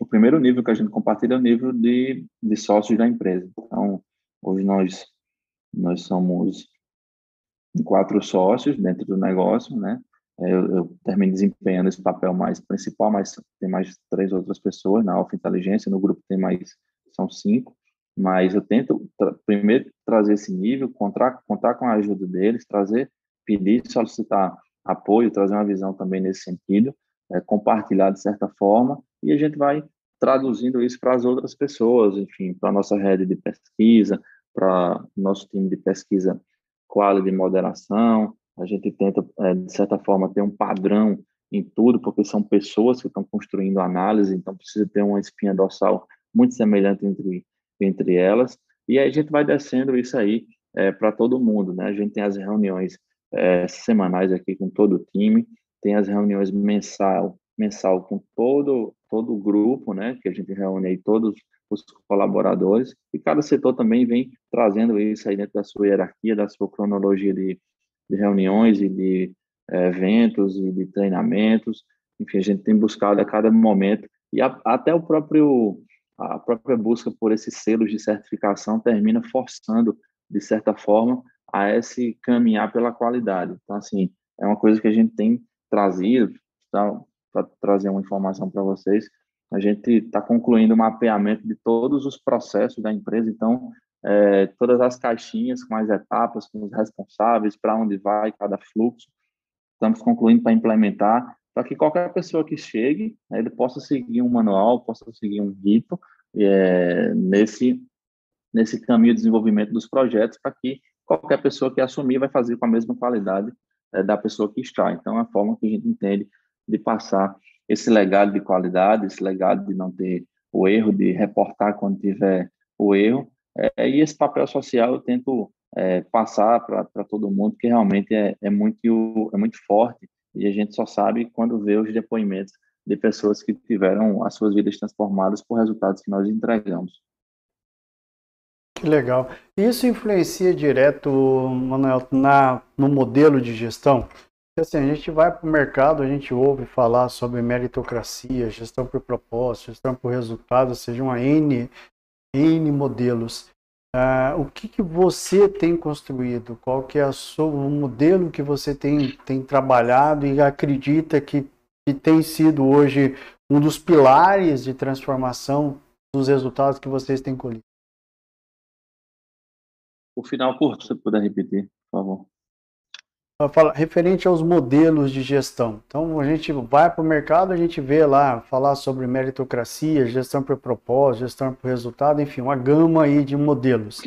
o primeiro nível que a gente compartilha é o nível de, de sócios da empresa. Então, hoje nós, nós somos quatro sócios dentro do negócio, né? Eu, eu termino desempenhando esse papel mais principal, mas tem mais três outras pessoas na Alfa Inteligência, no grupo tem mais, são cinco, mas eu tento tra primeiro trazer esse nível, contar, contar com a ajuda deles, trazer, pedir, solicitar apoio, trazer uma visão também nesse sentido, é, compartilhar de certa forma, e a gente vai traduzindo isso para as outras pessoas, enfim, para a nossa rede de pesquisa, para nosso time de pesquisa qualidade e moderação, a gente tenta, é, de certa forma, ter um padrão em tudo, porque são pessoas que estão construindo análise, então precisa ter uma espinha dorsal muito semelhante entre, entre elas, e aí a gente vai descendo isso aí é, para todo mundo, né? A gente tem as reuniões é, semanais aqui com todo o time, tem as reuniões mensal, mensal com todo todo o grupo, né, que a gente reúne aí todos os colaboradores, e cada setor também vem trazendo isso aí dentro da sua hierarquia, da sua cronologia de, de reuniões e de é, eventos e de treinamentos, enfim, a gente tem buscado a cada momento, e a, até o próprio, a própria busca por esses selos de certificação termina forçando, de certa forma, a esse caminhar pela qualidade. Então, assim, é uma coisa que a gente tem trazido, tá, para trazer uma informação para vocês. A gente está concluindo o mapeamento de todos os processos da empresa, então, é, todas as caixinhas com as etapas, com os responsáveis, para onde vai cada fluxo. Estamos concluindo para implementar, para que qualquer pessoa que chegue, né, ele possa seguir um manual, possa seguir um rito é, nesse, nesse caminho de desenvolvimento dos projetos, para que qualquer pessoa que assumir vai fazer com a mesma qualidade é, da pessoa que está. Então, é a forma que a gente entende de passar esse legado de qualidade, esse legado de não ter o erro, de reportar quando tiver o erro. É, e esse papel social eu tento é, passar para todo mundo, que realmente é, é, muito, é muito forte e a gente só sabe quando vê os depoimentos de pessoas que tiveram as suas vidas transformadas por resultados que nós entregamos. Que legal. Isso influencia direto, Manuel, na, no modelo de gestão? Assim, a gente vai para o mercado, a gente ouve falar sobre meritocracia, gestão por propósito, gestão por resultado, seja uma N, N modelos. Uh, o que, que você tem construído? Qual que é a sua, o modelo que você tem, tem trabalhado e acredita que, que tem sido hoje um dos pilares de transformação dos resultados que vocês têm colhido? O final curto, se puder repetir, por favor fala, referente aos modelos de gestão. Então, a gente vai para o mercado, a gente vê lá falar sobre meritocracia, gestão por propósito, gestão por resultado, enfim, uma gama aí de modelos.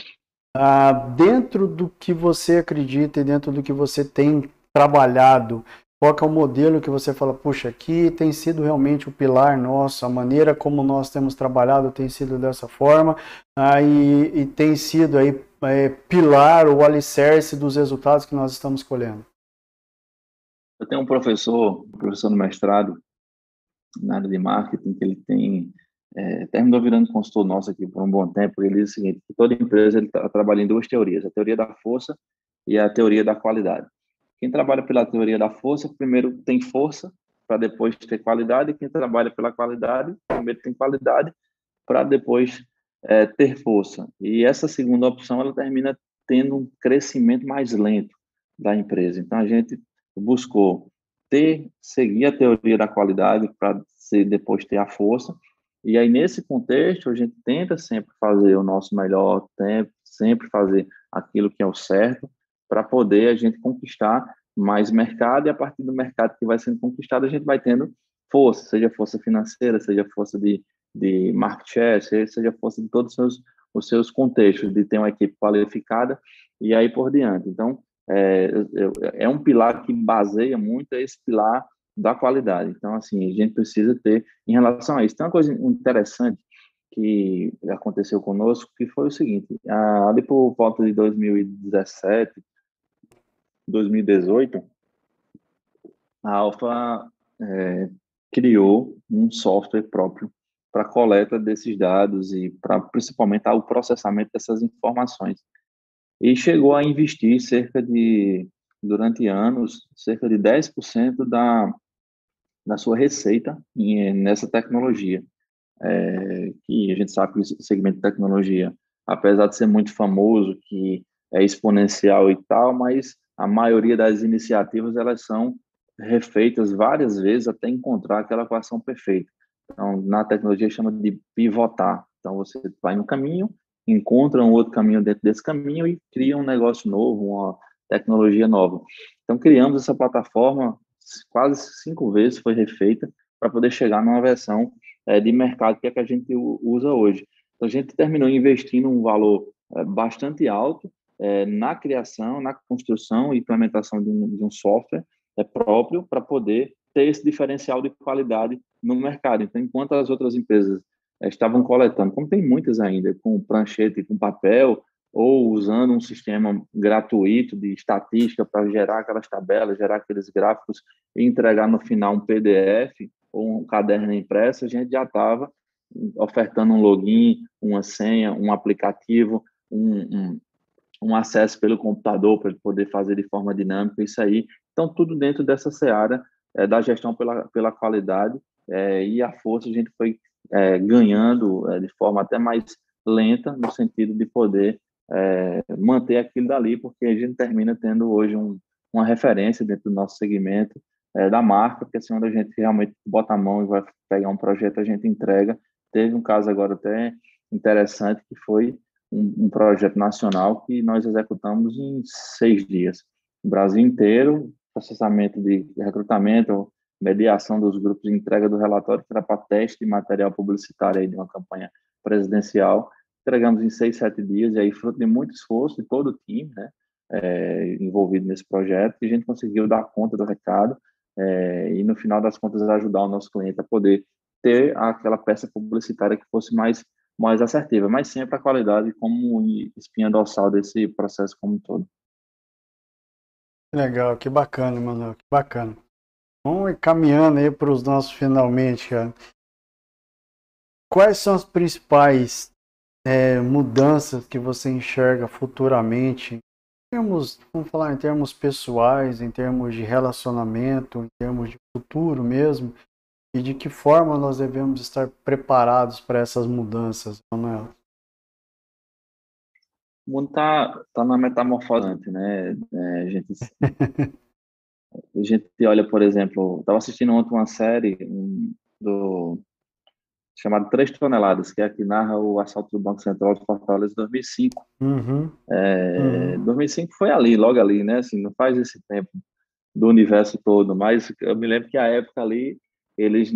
Ah, dentro do que você acredita e dentro do que você tem trabalhado, qual é o modelo que você fala, puxa, aqui tem sido realmente o pilar nosso, a maneira como nós temos trabalhado tem sido dessa forma, ah, e, e tem sido aí é, pilar ou alicerce dos resultados que nós estamos colhendo? Eu tenho um professor, um professor no mestrado na área de marketing, que ele tem é, terminou virando consultor nosso aqui por um bom tempo. Ele diz o seguinte: toda empresa ele tá, trabalha em duas teorias, a teoria da força e a teoria da qualidade. Quem trabalha pela teoria da força, primeiro tem força para depois ter qualidade. Quem trabalha pela qualidade, primeiro tem qualidade para depois é, ter força. E essa segunda opção ela termina tendo um crescimento mais lento da empresa. Então, a gente buscou ter, seguir a teoria da qualidade para depois ter a força. E aí, nesse contexto, a gente tenta sempre fazer o nosso melhor tempo, sempre fazer aquilo que é o certo, para poder a gente conquistar mais mercado, e a partir do mercado que vai sendo conquistado, a gente vai tendo força, seja força financeira, seja força de, de market share, seja força de todos os seus, os seus contextos, de ter uma equipe qualificada e aí por diante. Então, é, é um pilar que baseia muito esse pilar da qualidade. Então, assim, a gente precisa ter, em relação a isso, tem uma coisa interessante que aconteceu conosco, que foi o seguinte, ali por volta de 2017, 2018, a Alfa é, criou um software próprio para coleta desses dados e para principalmente o processamento dessas informações. E chegou a investir cerca de, durante anos, cerca de 10% da, da sua receita em, nessa tecnologia. É, que a gente sabe que o segmento de tecnologia, apesar de ser muito famoso, que é exponencial e tal, mas a maioria das iniciativas elas são refeitas várias vezes até encontrar aquela equação perfeita. Então, na tecnologia chama de pivotar. Então, você vai no caminho, encontra um outro caminho dentro desse caminho e cria um negócio novo, uma tecnologia nova. Então, criamos essa plataforma, quase cinco vezes foi refeita para poder chegar numa versão é, de mercado que é que a gente usa hoje. Então, a gente terminou investindo um valor é, bastante alto é, na criação, na construção e implementação de um, de um software é próprio para poder ter esse diferencial de qualidade no mercado. Então, enquanto as outras empresas eh, estavam coletando, como tem muitas ainda, com prancheta e com papel, ou usando um sistema gratuito de estatística para gerar aquelas tabelas, gerar aqueles gráficos e entregar no final um PDF ou um caderno impresso, a gente já estava ofertando um login, uma senha, um aplicativo, um, um, um acesso pelo computador para ele poder fazer de forma dinâmica, isso aí. Então, tudo dentro dessa seara é, da gestão pela, pela qualidade é, e a força a gente foi é, ganhando de forma até mais lenta, no sentido de poder manter aquilo dali, porque a gente termina tendo hoje um, uma referência dentro do nosso segmento da marca, porque assim, onde a gente realmente bota a mão e vai pegar um projeto, a gente entrega. Teve um caso agora até interessante que foi um, um, projeto nacional que nós executamos em seis dias. O Brasil inteiro, processamento de recrutamento, mediação dos grupos de entrega do relatório, que era para teste de material publicitário de uma campanha presidencial. Entregamos em seis, sete dias, e aí, fruto de muito esforço de todo o time né, é, envolvido nesse projeto, a gente conseguiu dar conta do recado é, e, no final das contas, ajudar o nosso cliente a poder ter aquela peça publicitária que fosse mais mais assertiva, mas sempre a qualidade como espinha dorsal desse processo como um todo. Legal, que bacana, Manuel, que bacana. Vamos caminhando aí para os nossos finalmente, cara. Quais são as principais é, mudanças que você enxerga futuramente? Em termos, vamos falar em termos pessoais, em termos de relacionamento, em termos de futuro mesmo, e de que forma nós devemos estar preparados para essas mudanças, Manuel? O mundo está tá na metamorfose, né? É, a, gente, a gente olha, por exemplo, estava assistindo ontem uma série um, do chamado Três Toneladas, que é a que narra o assalto do Banco Central de Fortaleza em 2005. Uhum. É, uhum. 2005 foi ali, logo ali, né? Assim, não faz esse tempo do universo todo, mas eu me lembro que a época ali eles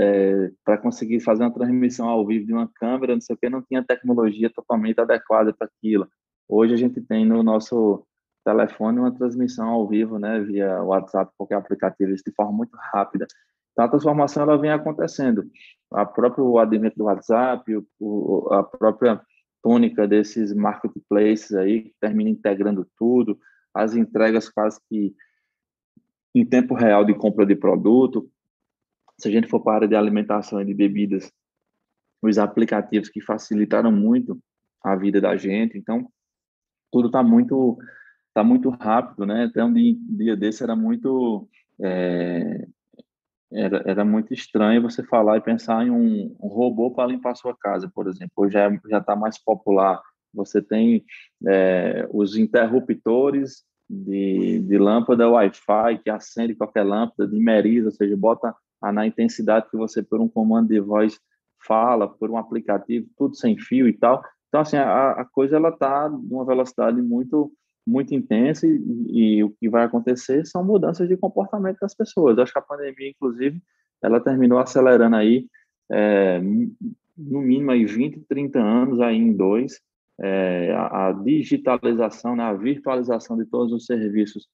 é, para conseguir fazer uma transmissão ao vivo de uma câmera, não sei o que, não tinha tecnologia totalmente adequada para aquilo. Hoje a gente tem no nosso telefone uma transmissão ao vivo, né, via WhatsApp, qualquer aplicativo, isso de forma muito rápida. Então a transformação ela vem acontecendo. A próprio advento do WhatsApp, o, a própria tônica desses marketplaces aí que termina integrando tudo, as entregas quase que em tempo real de compra de produto, se a gente for para a área de alimentação e de bebidas, os aplicativos que facilitaram muito a vida da gente, então tudo está muito tá muito rápido, né? Até um dia, dia desse era muito é, era, era muito estranho você falar e pensar em um, um robô para limpar a sua casa, por exemplo. Hoje já já está mais popular você tem é, os interruptores de, de lâmpada Wi-Fi que acende qualquer lâmpada, de meriza, ou seja, bota na intensidade que você, por um comando de voz, fala, por um aplicativo, tudo sem fio e tal. Então, assim, a, a coisa ela está numa velocidade muito muito intensa e, e, o que vai acontecer são mudanças de comportamento das pessoas. acho que a pandemia, inclusive, ela terminou acelerando aí é, no mínimo aí 20, 30 anos aí em dois, é, a, a, digitalização, né, a virtualização de todos os serviços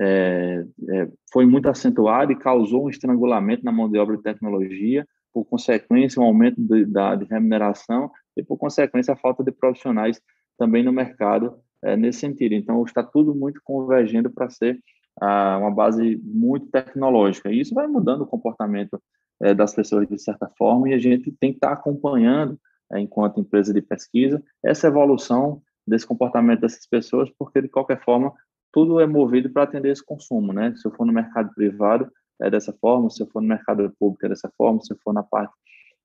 é, é, foi muito acentuada e causou um estrangulamento na mão de obra e tecnologia, por consequência, um aumento de, da, de remuneração e, por consequência, a falta de profissionais também no mercado é, nesse sentido. Então, está tudo muito convergendo para ser ah, uma base muito tecnológica. E isso vai mudando o comportamento é, das pessoas de certa forma e a gente tem que estar tá acompanhando é, enquanto empresa de pesquisa, essa evolução desse comportamento dessas pessoas, porque de qualquer forma tudo é movido para atender esse consumo, né? Se eu for no mercado privado é dessa forma, se eu for no mercado público é dessa forma, se eu for na parte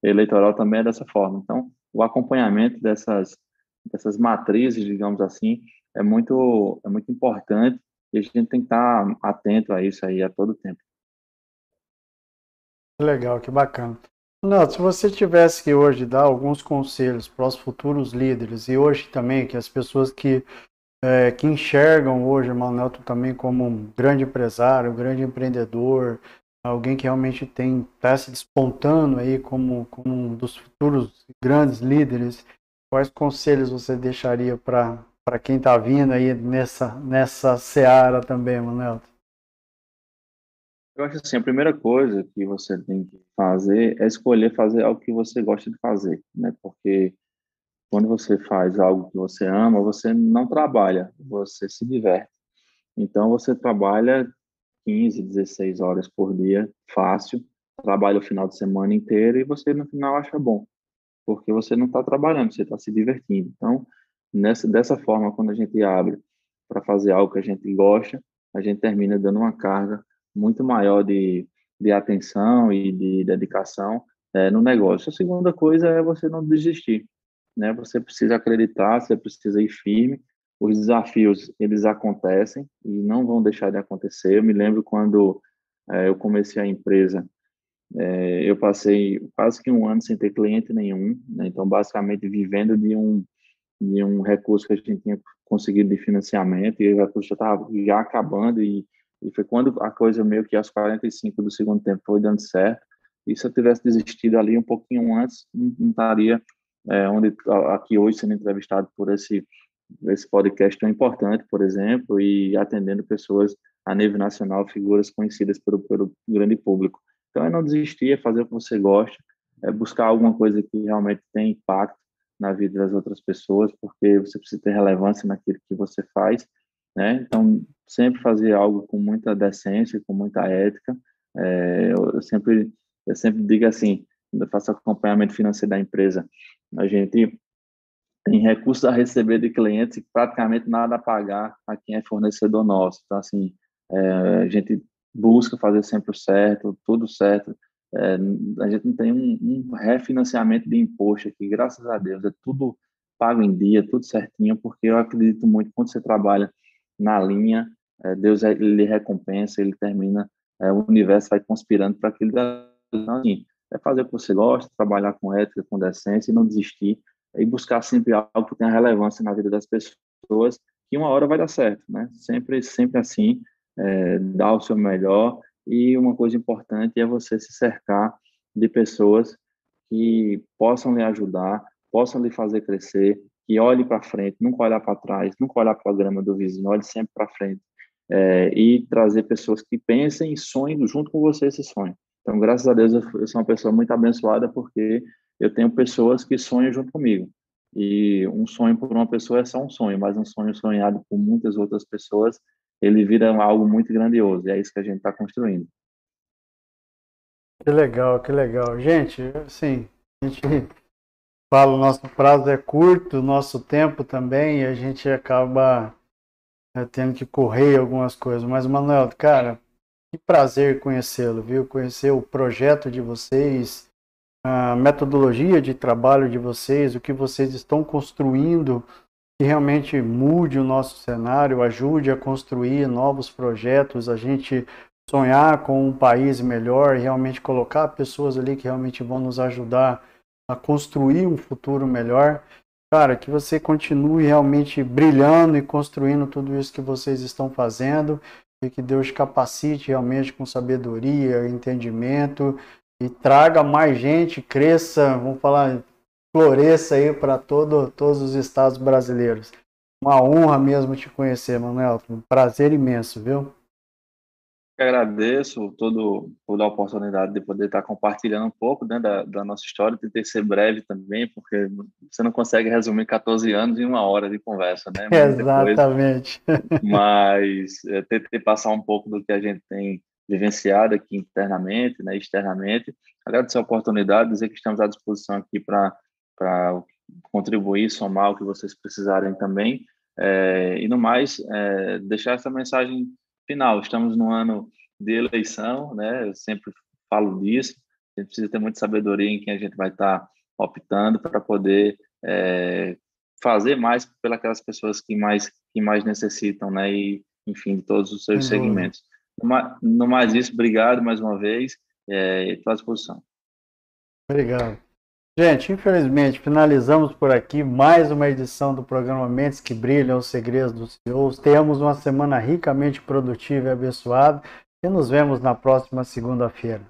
eleitoral também é dessa forma. Então, o acompanhamento dessas dessas matrizes, digamos assim, é muito é muito importante e a gente tem que estar atento a isso aí a todo tempo. Legal, que bacana. Não, se você tivesse que hoje dar alguns conselhos para os futuros líderes e hoje também que as pessoas que é, que enxergam hoje o Manelto também como um grande empresário, um grande empreendedor, alguém que realmente tem está se despontando aí como, como um dos futuros grandes líderes, quais conselhos você deixaria para quem está vindo aí nessa nessa seara também, Manelto? Eu acho assim, a primeira coisa que você tem que fazer é escolher fazer algo que você gosta de fazer, né? Porque quando você faz algo que você ama, você não trabalha, você se diverte. Então você trabalha 15, 16 horas por dia, fácil, trabalha o final de semana inteiro e você no final acha bom, porque você não está trabalhando, você está se divertindo. Então, nessa, dessa forma, quando a gente abre para fazer algo que a gente gosta, a gente termina dando uma carga muito maior de, de atenção e de dedicação é, no negócio. A segunda coisa é você não desistir, né? Você precisa acreditar, você precisa ir firme. Os desafios eles acontecem e não vão deixar de acontecer. Eu me lembro quando é, eu comecei a empresa, é, eu passei quase que um ano sem ter cliente nenhum, né? então basicamente vivendo de um de um recurso que a gente tinha conseguido de financiamento e o recurso já estava já acabando e e foi quando a coisa meio que aos 45 do segundo tempo foi dando certo. E se eu tivesse desistido ali um pouquinho antes, não, estaria é, onde aqui hoje sendo entrevistado por esse esse podcast tão importante, por exemplo, e atendendo pessoas a nível nacional, figuras conhecidas pelo, pelo grande público. Então, é não desistir, é fazer o que você gosta, é buscar alguma coisa que realmente tem impacto na vida das outras pessoas, porque você precisa ter relevância naquilo que você faz né? Então, sempre fazer algo com muita decência, com muita ética. É, eu, sempre, eu sempre digo assim, eu faço acompanhamento financeiro da empresa, a gente tem recursos a receber de clientes e praticamente nada a pagar a quem é fornecedor nosso. Então, assim, é, a gente busca fazer sempre o certo, tudo certo. É, a gente não tem um, um, refinanciamento de imposto aqui, graças a Deus, é tudo pago em dia, tudo certinho, porque eu acredito muito quando você trabalha na linha, é, Deus ele recompensa, ele termina, é, o universo vai conspirando para. Então, assim, é fazer o que você gosta, trabalhar com ética, com decência e não desistir e buscar sempre algo que tenha relevância na vida das pessoas, que uma hora vai dar certo, né? Sempre, sempre assim, é, dar o seu melhor e uma coisa importante é você se cercar de pessoas que possam lhe ajudar, possam lhe fazer crescer, que olhe para frente, nunca olhar para trás, nunca olhar para a grama do vizinho, olhe sempre para frente. É, e trazer pessoas que pensem e sonhem junto com você esse sonho. Então, graças a Deus, eu sou uma pessoa muito abençoada porque eu tenho pessoas que sonham junto comigo. E um sonho por uma pessoa é só um sonho, mas um sonho sonhado por muitas outras pessoas, ele vira algo muito grandioso. E é isso que a gente está construindo. Que legal, que legal. Gente, assim, a gente falo, o nosso prazo é curto, o nosso tempo também, e a gente acaba né, tendo que correr algumas coisas. Mas, Manuel, cara, que prazer conhecê-lo, viu? Conhecer o projeto de vocês, a metodologia de trabalho de vocês, o que vocês estão construindo que realmente mude o nosso cenário, ajude a construir novos projetos, a gente sonhar com um país melhor, realmente colocar pessoas ali que realmente vão nos ajudar a construir um futuro melhor. Cara, que você continue realmente brilhando e construindo tudo isso que vocês estão fazendo e que Deus capacite realmente com sabedoria, entendimento e traga mais gente, cresça, vamos falar, floresça aí para todo, todos os estados brasileiros. Uma honra mesmo te conhecer, Manuel. Um prazer imenso, viu? Agradeço todo, toda a oportunidade de poder estar compartilhando um pouco né, da, da, nossa história, tentei ser breve também, porque você não consegue resumir 14 anos em uma hora de conversa, né? Exatamente. Mas é, tentei passar um pouco do que a gente tem vivenciado aqui internamente, né, externamente. Agradecer a oportunidade, dizer que estamos à disposição aqui para contribuir, somar o que vocês precisarem também. É, e no mais, é, deixar essa mensagem final. Estamos no ano de eleição, né? Eu sempre falo disso. A gente precisa ter muita sabedoria em quem a gente vai estar optando para poder é, fazer mais pelas pessoas que mais que mais necessitam, né? E enfim, de todos os seus uhum. segmentos. No mais isso, obrigado mais uma vez. É, estou à disposição. Obrigado. Gente, infelizmente, finalizamos por aqui mais uma edição do programa Mentes que Brilham, os Segredos dos CEOs. Tenhamos uma semana ricamente produtiva e abençoada e nos vemos na próxima segunda-feira.